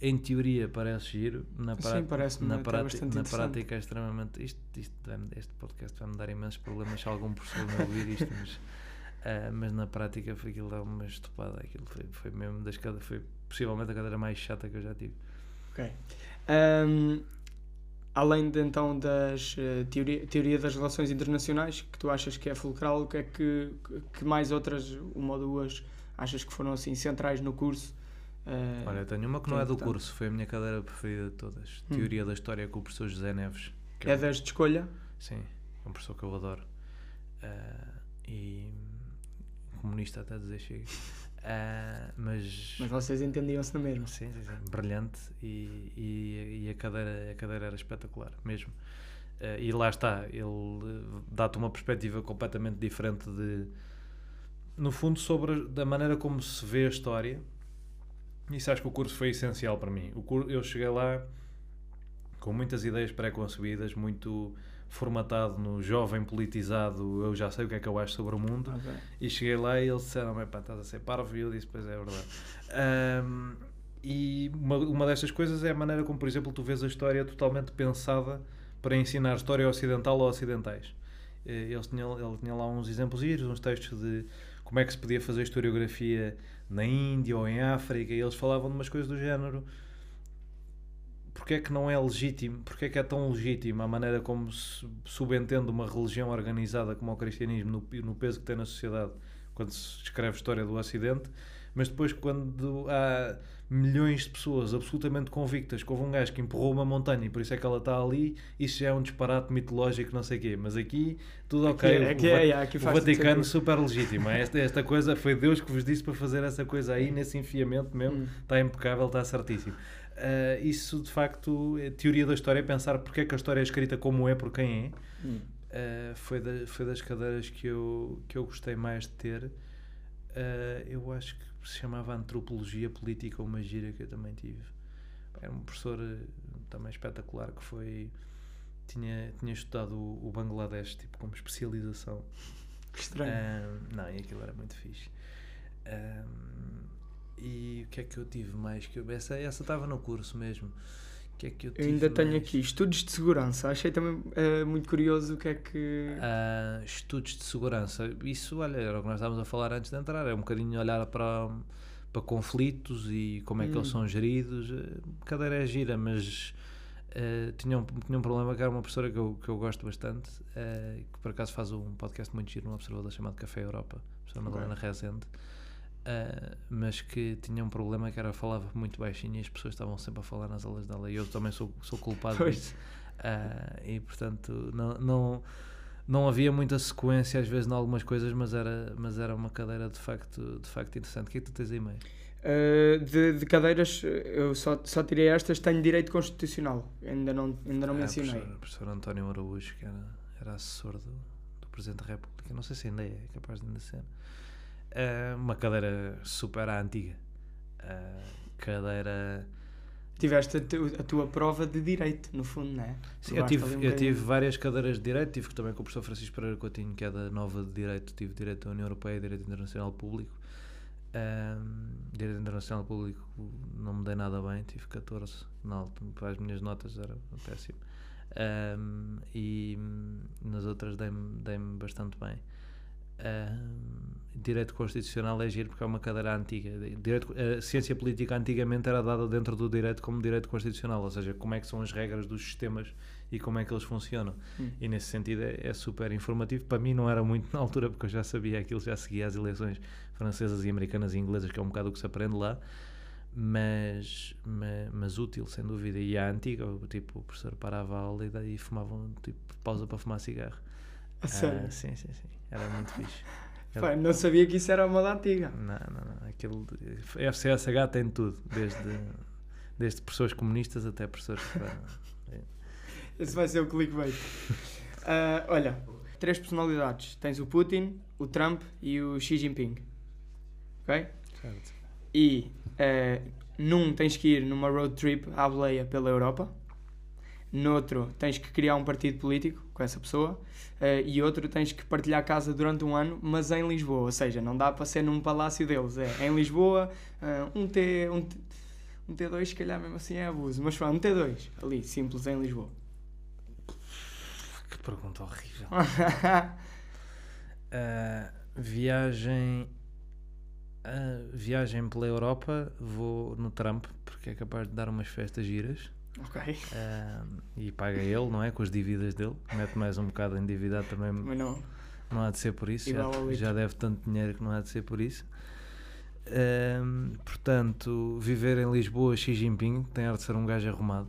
Em teoria parece giro, na, Sim, parece-me na, prática, na prática é extremamente. Isto, isto este podcast vai-me dar imensos problemas se algum professor me ouvir isto, mas, ah, mas na prática foi aquilo uma estupada. Aquilo foi, foi mesmo das cade- foi possivelmente a cadeira mais chata que eu já tive. Ok. Ahm, além de, então das eh, teoria, teoria das relações internacionais, que tu achas que é fulcral, o que é que, que mais outras, uma ou duas, achas que foram assim centrais no curso? Eh, Olha, eu tenho uma que não é do importante. curso, foi a minha cadeira preferida de todas. Hum. Teoria da História com o professor José Neves. é um- das de escolha? Sim, é um professor que eu adoro. Ah, e comunista até dizer chega. Ah, mas, Mas vocês entendiam-se na mesma. sim, sim, sim, brilhante e, e, e a, cadeira, a cadeira era espetacular, mesmo. Ah, e lá está, ele eh, dá-te uma perspectiva completamente diferente de, no fundo, sobre a- da maneira como se vê a história. Isso acho que o curso foi essencial para mim. O cur- eu cheguei lá com muitas ideias pré-concebidas, muito formatado no jovem politizado, eu já sei o que é que eu acho sobre o mundo. Ok. E cheguei lá e eles disseram: pá, estás a ser parvo. E eu disse: Pois é, é verdade. Ahm, e uma, uma destas coisas é a maneira como, por exemplo, tu vês a história totalmente pensada para ensinar história ocidental a ocidentais. eh, eles tinham, ele tinha lá uns exemplos, uns textos de como é que se podia fazer historiografia na Índia ou em África, e eles falavam de umas coisas do género. Porque é que não é legítimo, porque é que é tão legítimo a maneira como se subentende uma religião organizada como o cristianismo no, no peso que tem na sociedade quando se escreve história do Ocidente, mas depois quando há milhões de pessoas absolutamente convictas que houve um gajo que empurrou uma montanha e por isso é que ela está ali, isso já é um disparate mitológico, não sei o quê. Mas aqui, tudo ok. Aqui, aqui o, é, é, aqui o Vaticano super legítimo. É Esta, esta coisa, foi Deus que vos disse para fazer essa coisa aí, nesse enfiamento mesmo. Hum. Está impecável, está certíssimo. Ah, isso, de facto, é teoria da história, é pensar porque é que a história é escrita como é, por quem é. Hum. Uh, foi, da- foi das cadeiras que eu, que eu gostei mais de ter. Uh, eu acho que se chamava Antropologia Política uma gira que eu também tive. Era um professor uh, também espetacular que foi. Tinha, tinha estudado o, o Bangladesh tipo, como especialização. Que estranho. Não, e aquilo era muito fixe. Um, e o que é que eu tive mais? Que eu, essa essa estava no curso mesmo. O que é que eu, eu ainda tenho mais? aqui estudos de segurança. Achei também eh, muito curioso o que é que. Ah, estudos de segurança. Isso, olha, era o que nós estávamos a falar antes de entrar. É um bocadinho olhar para, para conflitos e como é que eles Hum. são geridos. Eh, A cadeira é gira, mas eh, tinha, um, tinha um problema que era uma professora que eu, que eu gosto bastante, eh, que por acaso faz um podcast muito giro, um observador chamado Café Europa, a professora Ok. Madalena Rezende. Eh, mas que tinha um problema que era falava muito baixinho e as pessoas estavam sempre a falar nas aulas dela e eu também sou, sou culpado Pois. disso. Ah, e portanto não, não, não havia muita sequência às vezes em algumas coisas, mas era, mas era uma cadeira de facto, de facto interessante. O que é que tu tens aí meio? Eh, de, de cadeiras, eu só, só tirei estas. Tenho direito constitucional. Ainda não, ainda não Ah, mencionei. professor, professor António Araújo, que era, era assessor do, do Presidente da República, não sei se ainda é, é capaz de ainda ser. Ah, uma cadeira super à antiga. Ah, cadeira. Tiveste a, tu- a tua prova de direito, no fundo, não é? Sim, eu tive, um eu bocadinho. tive várias cadeiras de Direito, tive também com o professor Francisco Pereira Coutinho, que é da Nova de Direito, tive Direito da União Europeia e Direito Internacional Público. Ahm, direito Internacional Público não me dei nada bem, tive 14 na altura, para as minhas notas era péssimo. Ahm, e nas outras dei-me dei bastante bem. Direito Constitucional é giro porque é uma cadeira antiga. Direito, a ciência política antigamente era dada dentro do direito como direito constitucional, ou seja, como é que são as regras dos sistemas e como é que eles funcionam. Hum. E nesse sentido é, é super informativo. Para mim não era muito na altura porque eu já sabia aquilo, já seguia as eleições francesas e americanas e inglesas, que é um bocado o que se aprende lá. Mas, mas, mas útil, sem dúvida. E a antiga, tipo, o professor parava a aula e daí fumavam, tipo, pausa para fumar cigarro. Ah, sim, sim, sim. Era muito fixe. Pá, não sabia que isso era uma da antiga. Não, não, não. Aquilo, FCSH tem tudo, desde, desde professores comunistas até professores. pá, Esse vai ser o clickbait. Ah, olha, três personalidades. Tens o Putin, o Trump e o Xi Jinping. Ok? certo. E eh, num tens que ir numa road trip à boleia pela Europa. Noutro tens que criar um partido político com essa pessoa. eh, e outro tens que partilhar casa durante um ano, mas em Lisboa. Ou seja, não dá para ser num palácio deles. É em Lisboa, ah, um, T, um, T, um T2, se calhar mesmo assim é abuso. Mas pronto, um T2, ali, simples, em Lisboa. Que pergunta horrível. Ah, viagem. ah, viagem pela Europa, vou no Trump, porque é capaz de dar umas festas giras. Ok, e paga ele, não é? Com as dívidas dele. Mete mais um bocado endividado também. mas não. Não há de ser por isso. Já, já deve tanto dinheiro que não há de ser por isso. Portanto, viver em Lisboa, Xi Jinping tem ar de ser um gajo arrumado.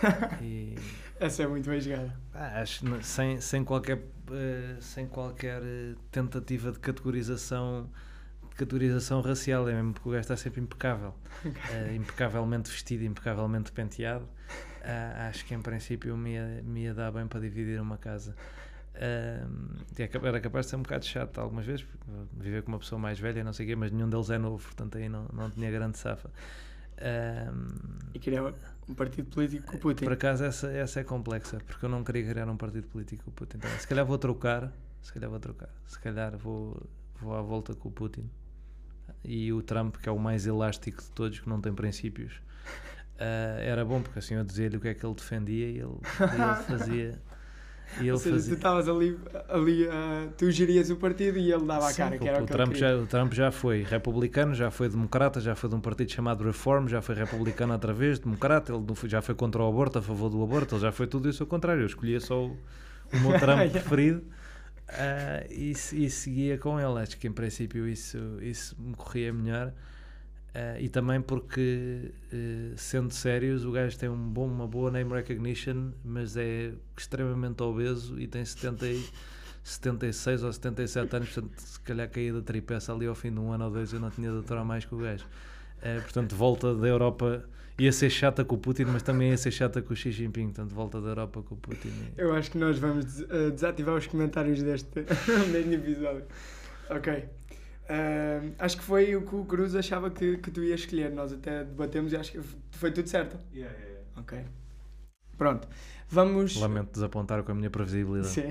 e, Essa é muito bem jogada. ah, acho sem, sem qualquer, eh, sem qualquer eh, tentativa de categorização, categorização racial, é mesmo porque o gajo está sempre impecável. Eh, impecavelmente vestido, impecavelmente penteado. Ah, acho que em princípio me ia, me ia dar bem para dividir uma casa. Cap- era capaz de ser um bocado chato algumas vezes, viver com uma pessoa mais velha, não sei o quê, mas nenhum deles é novo, portanto aí não, não tinha grande safa. E queria um partido político com o Putin. por acaso essa, essa é complexa, porque eu não queria criar um partido político com o Putin. Então, se calhar vou trocar, se calhar vou trocar, se calhar vou, vou à volta com o Putin. E o Trump, que é o mais elástico de todos, que não tem princípios, ah, era bom, porque assim eu dizia-lhe o que é que ele defendia e ele, ele fazia. E ele Ou seja, tu fazia... estavas ali, ali ah, tu gerias o partido e ele dava a Sim, cara, que era o o, que Trump já, o Trump já foi republicano, já foi democrata, já foi de um partido chamado Reform, já foi republicano outra vez, democrata, ele já foi contra o aborto, a favor do aborto, ele já foi tudo isso ao contrário. Eu escolhia só o, o meu Trump preferido ah, e, e seguia com ele. Acho que em princípio isso, isso me corria melhor. Ah, e também porque, eh, sendo sérios, o gajo tem um bom, uma boa name recognition, mas é extremamente obeso e tem 70, e- 76 ou 77 anos, portanto, se calhar caía da tripeça ali ao fim de um ano ou dois, eu não tinha de aturar mais que o gajo. Portanto, volta da Europa, ia ser chata com o Putin, mas também ia ser chata com o Xi Jinping, portanto, volta da Europa com o Putin. e- Eu acho que nós vamos des- ah, desativar os comentários deste, deste episódio. Ok. Ah, acho que foi o que o Cruz achava que, que tu ias escolher. Nós até debatemos e acho que foi tudo certo. Yeah, yeah, yeah. Ok. Pronto. Vamos. Lamento desapontar com a minha previsibilidade. Sim.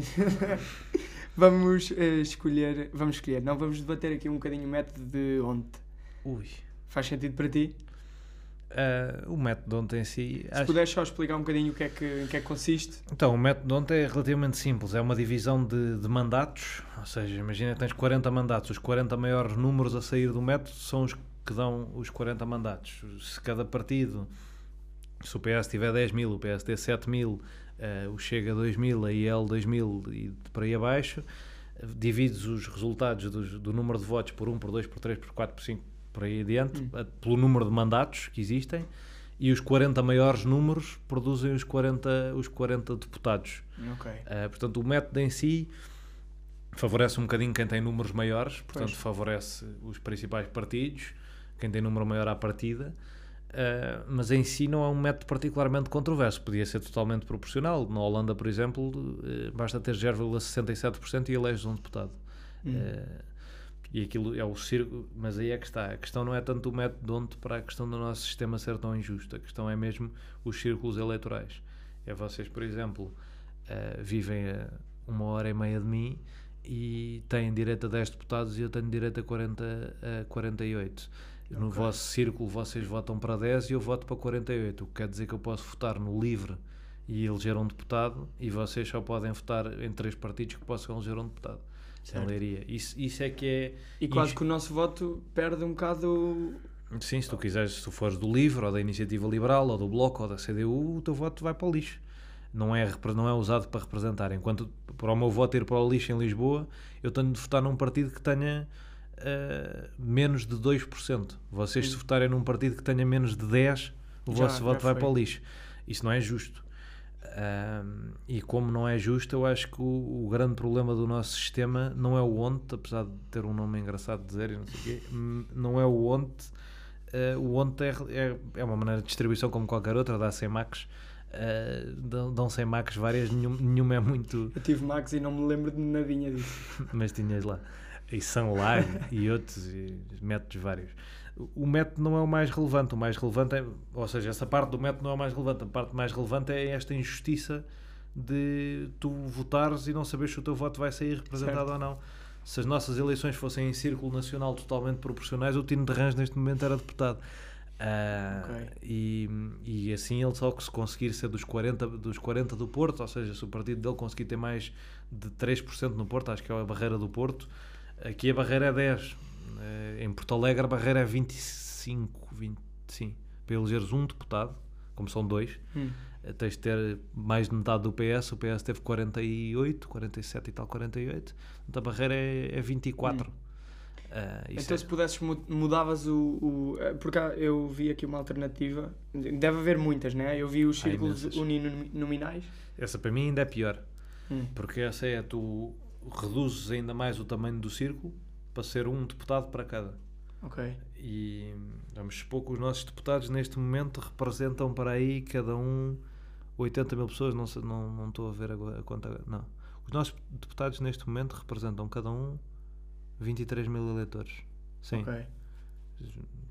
vamos eh, escolher. Vamos escolher. Não, vamos debater aqui um bocadinho o método de ontem. Ui. Faz sentido para ti? Eh, o método ontem em si. Se acho- puderes só explicar um bocadinho o que é que, em que é que consiste. Então, o método ontem é relativamente simples. É uma divisão de, de mandatos. Ou seja, imagina que tens 40 mandatos. Os 40 maiores números a sair do método são os que dão os 40 mandatos. Se cada partido, se o PS tiver 10 mil, o PSD 7 mil, eh, o Chega 2 mil, a IL 2 mil e por aí abaixo, divides os resultados dos- do número de votos por 1, por 2, por 3, por 4, por 5, por aí adiante, Hum. eh, pelo número de mandatos que existem. E os 40 maiores números produzem os 40, os 40 deputados. Ok. Uh, portanto, o método em si favorece um bocadinho quem tem números maiores, portanto, Pois. favorece os principais partidos, quem tem número maior à partida. Uh, mas em si não é um método particularmente controverso, podia ser totalmente proporcional. Na Holanda, por exemplo, uh, basta ter 0,67% e eleges um deputado. Hum. Uh, e aquilo é o círculo, mas aí é que está. A questão não é tanto o método de onde para a questão do nosso sistema ser tão injusto. A questão é mesmo os círculos eleitorais. É vocês, por exemplo, eh, vivem a uma hora e meia de mim e têm direito a 10 deputados e eu tenho direito a, 40, a 48. No Ok. vosso círculo vocês votam para 10 e eu voto para 48. O que quer dizer que eu posso votar no LIVRE e eleger um deputado e vocês só podem votar em três partidos que possam eleger um deputado. Em Certo. Leiria. Isso, isso é que é. E quase que o nosso voto perde um bocado. Sim, se tu quiseres, se tu fores do LIVRE ou da Iniciativa Liberal ou do Bloco ou da CDU, o teu voto vai para o lixo. Não é, não é usado para representar. Enquanto para o meu voto ir para o lixo em Lisboa, eu tenho de votar num partido que tenha eh, menos de 2%. Vocês, se Sim. votarem num partido que tenha menos de 10%, o Já- vosso já voto vai foi. para o lixo. Isso não é justo. Ahm, e como não é justo, eu acho que o, o grande problema do nosso sistema não é o ONT, apesar de ter um nome engraçado de dizer e não sei o quê, hum, não é o ONT. eh, o ONT é, é, é uma maneira de distribuição como qualquer outra, dá 100 macs. eh, dão, dão 100 macs várias, nenhum, nenhuma é muito, Eu tive Max e não me lembro de nadinha disso. mas tinhas lá. E Sunlag e outros e métodos vários. O método não é o mais relevante. O mais relevante é, ou seja, essa parte do método não é o mais relevante. A parte mais relevante é esta injustiça de tu votares e não saberes se o teu voto vai sair representado Certo. ou não. Se as nossas eleições fossem em círculo nacional totalmente proporcionais, o Tino de Rãs neste momento era deputado. Ah, Ok. e, e assim ele só que se conseguir ser dos 40, dos 40 do Porto, ou seja, se o partido dele conseguir ter mais de 3% no Porto, acho que é a barreira do Porto, aqui a barreira é 10. Eh, em Porto Alegre a barreira é 25, 20, sim, para elegeres um deputado, como são dois, Hum. eh, tens de ter mais de metade do PS, o PS teve 48, 47 e tal, 48, então a barreira é, é 24. Ah, isso Então, é- se pudesses, mu- mudavas o. o porque eu vi aqui uma alternativa. Deve haver muitas, né? Eu vi os círculos uninominais. Essa para mim ainda é pior. Hum. Porque essa é tu reduzes ainda mais o tamanho do círculo para ser um deputado para cada. Ok. E vamos supor que os nossos deputados neste momento representam para aí cada um 80 mil pessoas, não, sei- não, não estou a ver agora a conta. Não. Os nossos deputados neste momento representam cada um 23 mil eleitores. Sim. Ok.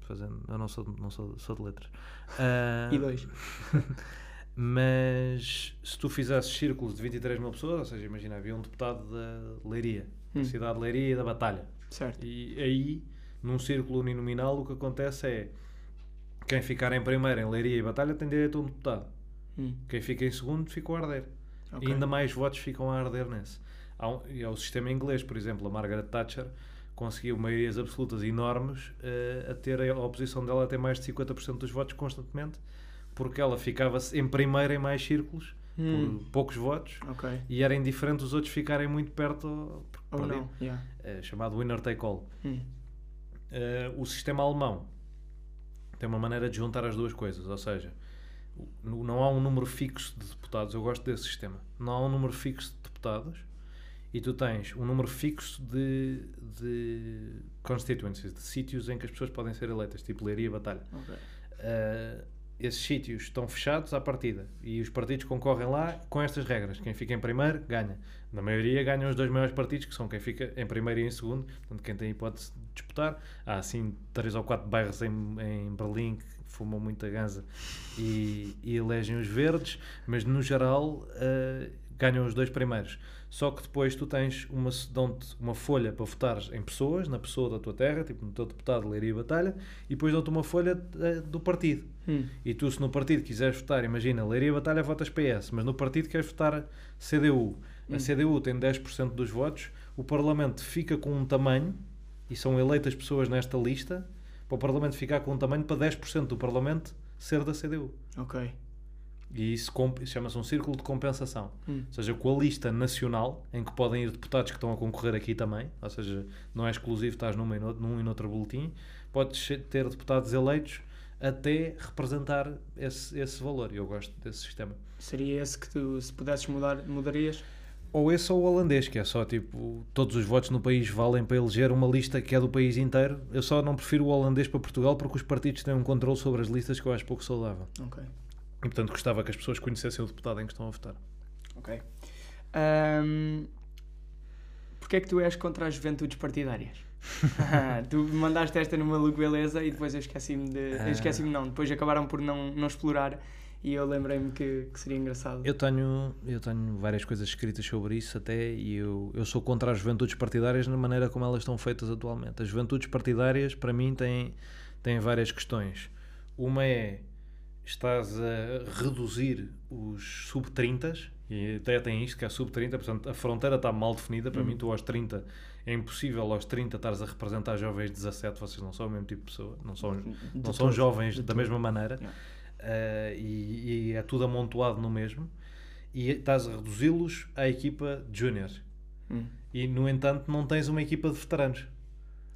Fazendo, eu não sou, não sou, sou de letras. Ah, E dois. mas se tu fizesses círculos de 23 mil pessoas, ou seja, imagina, havia um deputado da Leiria, da Hum. cidade de Leiria e da Batalha. Certo. E aí, num círculo uninominal, o que acontece é quem ficar em primeiro em Leiria e Batalha tem direito a um deputado. Hum. Quem fica em segundo fica o Arder. Ok. E ainda mais votos ficam a arder nesse. Há um, e é o sistema inglês, por exemplo, a Margaret Thatcher conseguiu maiorias absolutas enormes eh, a ter a oposição dela a ter mais de 50% dos votos constantemente, porque ela ficava em primeiro em mais círculos, Hum, por poucos votos, Ok. e era indiferente os outros ficarem muito perto, Ou não. Yeah. É chamado winner take all. Hum. Eh, o sistema alemão tem uma maneira de juntar as duas coisas, ou seja, não há um número fixo de deputados. Eu gosto desse sistema. Não há um número fixo de deputados e tu tens um número fixo de, de constituencies, de sítios em que as pessoas podem ser eleitas, tipo Leiria e Batalha. Ok. Uh, esses sítios estão fechados à partida e os partidos concorrem lá com estas regras. Quem fica em primeiro ganha. Na maioria ganham os dois maiores partidos, que são quem fica em primeiro e em segundo, portanto, quem tem hipótese de disputar. Há assim três ou quatro bairros em, em Berlim que fumam muita ganza e, e elegem os verdes, mas no geral uh, ganham os dois primeiros. Só que depois tu tens uma, dão-te uma folha para votares em pessoas, na pessoa da tua terra, tipo no teu deputado Leiria e Batalha, e depois dão-te uma folha eh, do partido. Hum. E tu, se no partido quiseres votar, imagina, Leiria e Batalha votas PS, mas no partido queres votar CDU. A Hum. CDU tem 10% dos votos, o Parlamento fica com um tamanho, e são eleitas pessoas nesta lista, para o Parlamento ficar com um tamanho para 10% do Parlamento ser da CDU. Ok. E isso chama-se um círculo de compensação. Hum. Ou seja, com a lista nacional, em que podem ir deputados que estão a concorrer aqui também, ou seja, não é exclusivo, estás numa e no, num e noutro boletim, podes ter deputados eleitos até representar esse, esse valor. E eu gosto desse sistema. Seria esse que tu, se pudesses mudar, mudarias? Ou esse ou o holandês, que é só tipo, todos os votos no país valem para eleger uma lista que é do país inteiro. Eu só não prefiro o holandês para Portugal porque os partidos têm um controle sobre as listas que eu acho pouco saudável. Ok. E portanto gostava que as pessoas conhecessem o deputado em que estão a votar. Ok. Ahm, Porquê é que tu és contra as juventudes partidárias? tu mandaste esta no maluco beleza e depois eu esqueci-me de. Ah. Esqueci-me não, depois acabaram por não, não explorar e eu lembrei-me que, que seria engraçado. Eu tenho, eu tenho várias coisas escritas sobre isso até e eu, eu sou contra as juventudes partidárias na maneira como elas estão feitas atualmente. As juventudes partidárias, para mim, têm, têm várias questões. Uma é, estás a reduzir os sub-30, e até tem isto, que é sub-30, portanto a fronteira está mal definida. Para Hum. mim, tu aos 30, é impossível aos 30 estares a representar jovens de 17, vocês não são o mesmo tipo de pessoa, não são, De não são jovens da todo. mesma maneira uh, e, e é tudo amontoado no mesmo e estás a reduzi-los à equipa júnior Hum, e no entanto não tens uma equipa de veteranos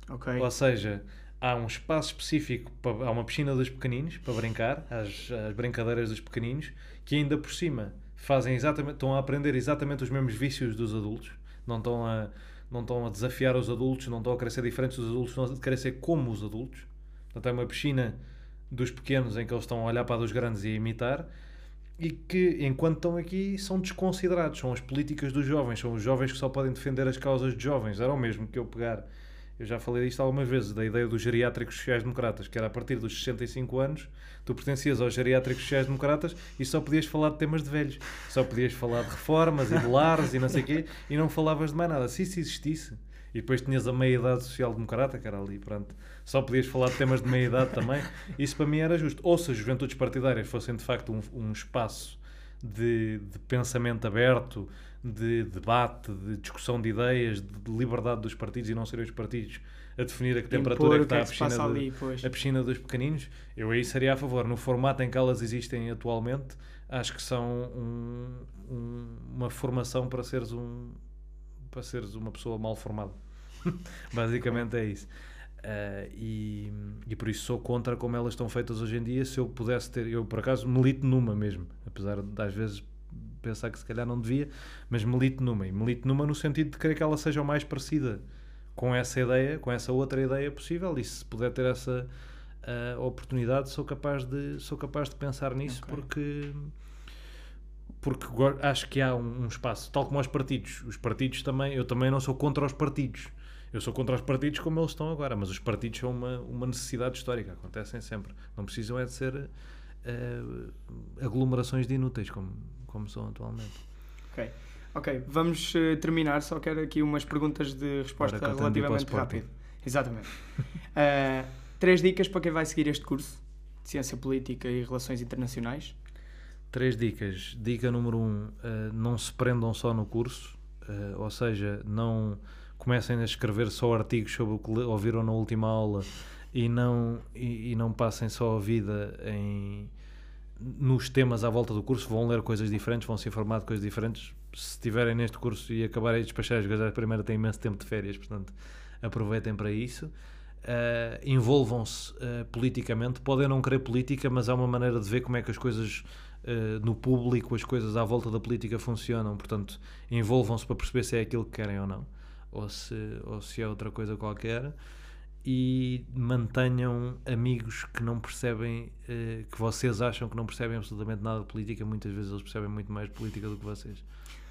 ok. ou seja há um espaço específico para, há uma piscina dos pequeninos para brincar as, as brincadeiras dos pequeninos que ainda por cima fazem exatamente estão a aprender exatamente os mesmos vícios dos adultos não estão a não estão a desafiar os adultos não estão a ser diferentes dos adultos estão a ser como os adultos. Portanto é uma piscina dos pequenos em que eles estão a olhar para a dos grandes e a imitar e que enquanto estão aqui são desconsiderados são as políticas dos jovens são os jovens que só podem defender as causas de jovens. Era o mesmo que eu pegar eu já falei disto algumas vezes, da ideia dos geriátricos sociais-democratas, que era a partir dos 65 anos, tu pertencias aos geriátricos sociais-democratas e só podias falar de temas de velhos. Só podias falar de reformas e de lares e não sei o quê, e não falavas de mais nada. Se isso existisse, e depois tinhas a meia-idade social-democrata, que era ali, pronto, só podias falar de temas de meia-idade também, isso para mim era justo. Ou se as juventudes partidárias fossem de facto um, um espaço de, de pensamento aberto, de debate, de discussão de ideias, de liberdade dos partidos e não serem os partidos a definir a que temperatura Impor é que que está é que a piscina, de- ali, pois. a piscina dos pequeninos, eu aí seria a favor. No formato em que elas existem atualmente, acho que são um- um- uma formação para seres um para seres uma pessoa mal formada. Basicamente é isso. Uh, e, e por isso sou contra como elas estão feitas hoje em dia. Se eu pudesse ter, eu por acaso milito numa mesmo, apesar de às vezes pensar que se calhar não devia, mas milito numa. E milito numa no sentido de querer que ela seja o mais parecida com essa ideia, com essa outra ideia possível. E se puder ter essa uh, oportunidade, sou capaz de, sou capaz de pensar nisso Ok. porque porque acho que há um, um espaço, tal como aos partidos. Os partidos também, eu também não sou contra os partidos. Eu sou contra os partidos como eles estão agora, mas os partidos são uma, uma necessidade histórica, acontecem sempre. Não precisam é de ser eh, aglomerações de inúteis como, como são atualmente. Ok. Ok, vamos eh, terminar. Só quero aqui umas perguntas de resposta relativamente rápido. Exatamente. Eh, três dicas para quem vai seguir este curso de Ciência Política e Relações Internacionais. Três dicas. Dica número um: uh, não se prendam só no curso, uh, ou seja, não comecem a escrever só artigos sobre o que ouviram na última aula e não, e, e não passem só a vida em nos temas à volta do curso, vão ler coisas diferentes, vão se informar de coisas diferentes. Se estiverem neste curso e acabarem de despachar as coisas, primeiro têm imenso tempo de férias, portanto aproveitem para isso. Uh, envolvam-se uh, politicamente, podem não querer política, mas há uma maneira de ver como é que as coisas uh, no público, as coisas à volta da política funcionam, portanto envolvam-se para perceber se é aquilo que querem ou não, ou se, ou se é outra coisa qualquer e mantenham amigos que não percebem, eh, que vocês acham que não percebem absolutamente nada de política, muitas vezes eles percebem muito mais de política do que vocês.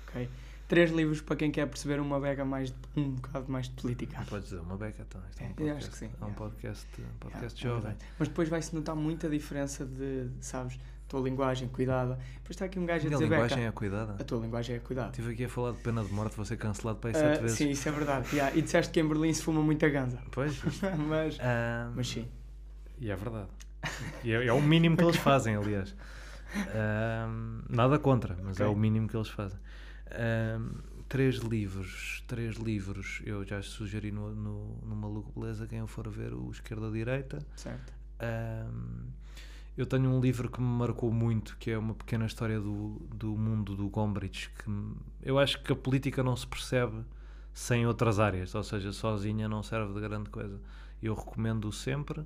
Ok. Três livros para quem quer perceber uma beca mais de, um bocado mais de política. Podes dizer uma beca, então. Isto é um É, podcast, acho que sim, é um yeah. podcast, um podcast É, é jovem. verdade. Mas depois vai-se notar muita diferença de, sabes, tua linguagem cuidada. Depois está aqui um gajo a dizer linguagem beca. é cuidada. A tua linguagem é cuidada. Estive aqui a falar de pena de morte, vou ser cancelado para aí Ah, sete vezes. sim, isso é verdade. Yeah. E disseste que em Berlim se fuma muita ganza. Pois, mas, mas sim. E é verdade. E é, é o mínimo que eles fazem, aliás. Nada contra, mas é Ok. o mínimo que eles fazem. Três livros, três livros. Eu já sugeri no, no, no Maluco Beleza, quem eu for ver, o Esquerda-Direita. Certo. Eu tenho um livro que me marcou muito, que é uma pequena história do, do mundo do Gombrich, que eu acho que a política não se percebe sem outras áreas, ou seja, sozinha não serve de grande coisa. Eu recomendo sempre,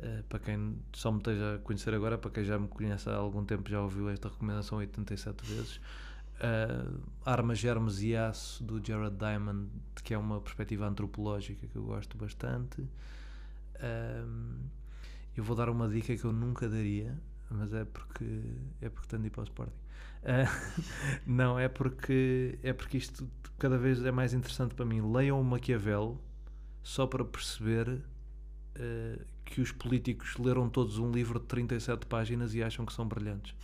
eh, para quem só me esteja a conhecer agora, para quem já me conhece há algum tempo já ouviu esta recomendação 87 vezes, uh, Armas, Germes e Aço, do Jared Diamond, que é uma perspectiva antropológica que eu gosto bastante. Um, eu vou dar uma dica que eu nunca daria, mas é porque é porque tenho de ir para o Sporting. Ah, não, é porque é porque isto cada vez é mais interessante para mim. Leiam o Maquiavel só para perceber ah, que os políticos leram todos um livro de 37 páginas e acham que são brilhantes.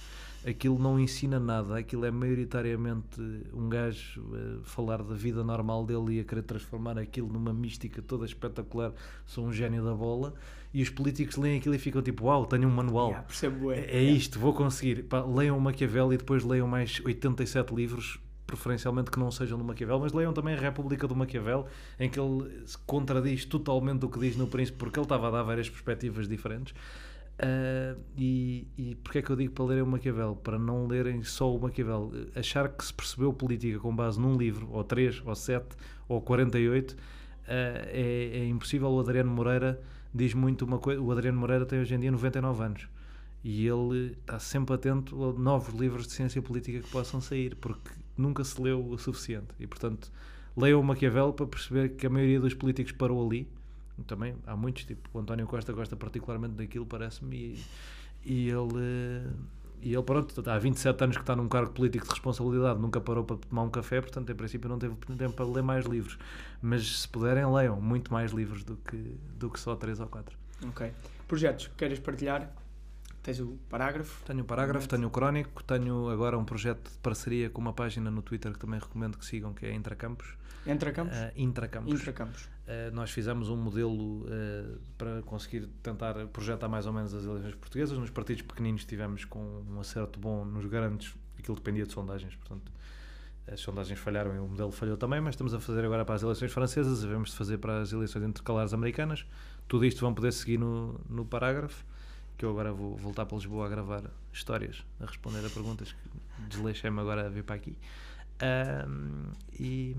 Aquilo não ensina nada, aquilo é maioritariamente um gajo a falar da vida normal dele e a querer transformar aquilo numa mística toda espetacular. Sou um gênio da bola. E os políticos leem aquilo e ficam tipo: Uau, tenho um manual. Yeah, percebo, bué. É, é isto, vou conseguir. Pá, leiam o Maquiavel e depois leiam mais 87 livros, preferencialmente que não sejam do Maquiavel, mas leiam também a República do Maquiavel, em que ele se contradiz totalmente o que diz no Príncipe, porque ele estava a dar várias perspectivas diferentes. Ah, e, e porquê é que eu digo para lerem o Maquiavel? Para não lerem só o Maquiavel. Achar que se percebeu política com base num livro, ou 3, ou 7, ou 48, ah, é, é impossível. O Adriano Moreira diz muito uma coisa. O Adriano Moreira tem hoje em dia 99 anos e ele está sempre atento a novos livros de ciência política que possam sair, porque nunca se leu o suficiente. E, portanto, leiam o Maquiavel para perceber que a maioria dos políticos parou ali. Também há muitos, tipo o António Costa gosta particularmente daquilo, parece-me, e, e ele. E ele, pronto, há 27 anos que está num cargo político de responsabilidade, nunca parou para tomar um café, portanto, em princípio, não teve tempo para ler mais livros. Mas se puderem, leiam muito mais livros do que, do que só 3 ou 4. Ok. Projetos que queiras partilhar? Tens o parágrafo. Tenho o parágrafo, tenho o crónico, tenho agora um projeto de parceria com uma página no Twitter que também recomendo que sigam, que é Intracampos. Intracampos? Uh, Intracampos. Intracampos. Uh, nós fizemos um modelo uh, para conseguir tentar projetar mais ou menos as eleições portuguesas. Nos partidos pequeninos tivemos com um acerto bom, nos grandes aquilo dependia de sondagens, portanto as sondagens falharam e o modelo falhou também, mas estamos a fazer agora para as eleições francesas, devemos de fazer para as eleições intercalares americanas. Tudo isto vão poder seguir no, no parágrafo, que eu agora vou voltar para Lisboa a gravar histórias, a responder a perguntas que desleixei-me agora a vir para aqui. E,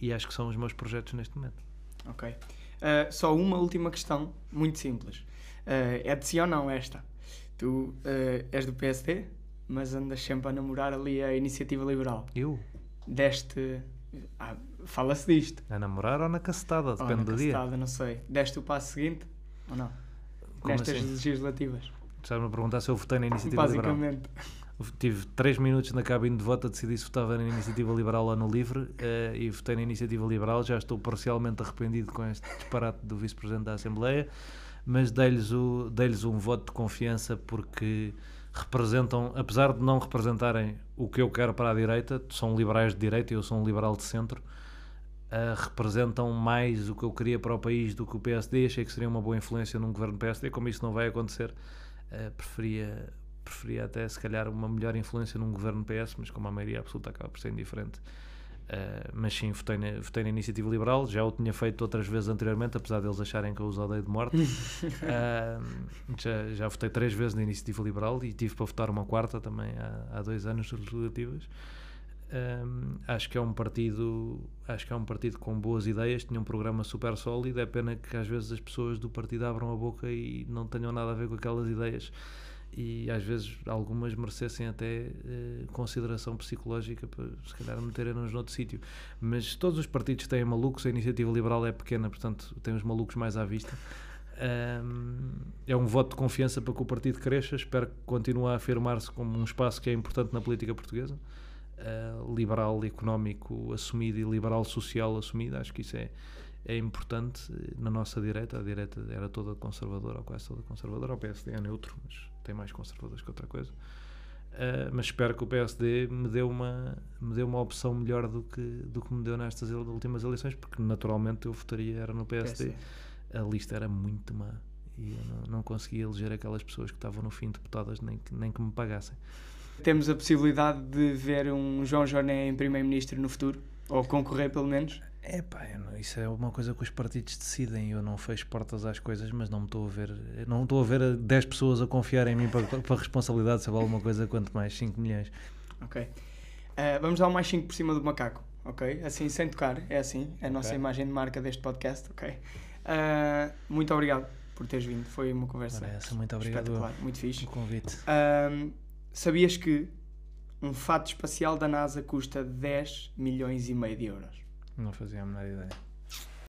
e acho que são os meus projetos neste momento. Ok. Uh, só uma última questão, muito simples. Uh, é de sim ou não esta? Tu uh, és do PSD, mas andas sempre a namorar ali a iniciativa liberal. Eu? Deste. Ah, Fala-se disto. A namorar ou na cacetada, depende na do dia. cacetada, não sei. Deste o passo seguinte ou não? Como Nestas assim? legislativas. Estás-me a perguntar se eu votei na iniciativa liberal. Basicamente. Tive 3 minutos na cabine de voto a decidir se votava na iniciativa liberal ou no livre eh, e votei na iniciativa liberal. Já estou parcialmente arrependido com este disparate do vice-presidente da Assembleia, mas dei-lhes dei-lhes um voto de confiança porque representam, apesar de não representarem o que eu quero para a direita, são liberais de direita e eu sou um liberal de centro, eh, representam mais o que eu queria para o país do que o PSD. Achei que seria uma boa influência num governo PSD. Como isso não vai acontecer, eh, preferia, preferia até, se calhar, uma melhor influência num governo PS, mas como a maioria absoluta acaba por ser indiferente. Uh, mas sim, votei na, votei na Iniciativa Liberal, já o tinha feito outras vezes anteriormente, apesar deles acharem que eu os odeio de morte. uh, já, já votei três vezes na Iniciativa Liberal e tive para votar uma quarta também há, há dois anos legislativas. Um, acho que é um partido acho que é um partido com boas ideias tinha um programa super sólido é pena que às vezes as pessoas do partido abram a boca e não tenham nada a ver com aquelas ideias e às vezes algumas merecessem até eh, consideração psicológica para se calhar meterem-nos noutro sítio mas todos os partidos têm malucos a iniciativa liberal é pequena portanto tem os malucos mais à vista um, é um voto de confiança para que o partido cresça espero que continue a afirmar-se como um espaço que é importante na política portuguesa uh, liberal económico assumido e liberal social assumido. Acho que isso é, é importante na nossa direita. A direita era toda conservadora, ou quase toda conservadora. O PSD é neutro, mas tem mais conservadores que outra coisa. Uh, mas espero que o PSD me dê uma me dê uma opção melhor do que do que me deu nestas últimas eleições porque naturalmente eu votaria era no PSD, PSD. a lista era muito má e eu não, não conseguia eleger aquelas pessoas que estavam no fim deputadas nem que, nem que me pagassem temos a possibilidade de ver um João Jorné em primeiro-ministro no futuro? Ou concorrer, pelo menos? É pá, isso é uma coisa que os partidos decidem. Eu não fecho portas às coisas, mas não estou a ver. Não estou a ver 10 pessoas a confiar em mim para, para a responsabilidade sobre alguma coisa, quanto mais 5 milhões. Ok. Uh, vamos dar mais 5 por cima do macaco, ok? Assim, sem tocar, é assim. É a nossa okay. imagem de marca deste podcast, ok? Uh, muito obrigado por teres vindo. Foi uma conversa. Parece, muito obrigado. Muito fixe. O convite. Uh, Sabias que um fato espacial da NASA custa 10 milhões e meio de euros? Não fazia a menor ideia.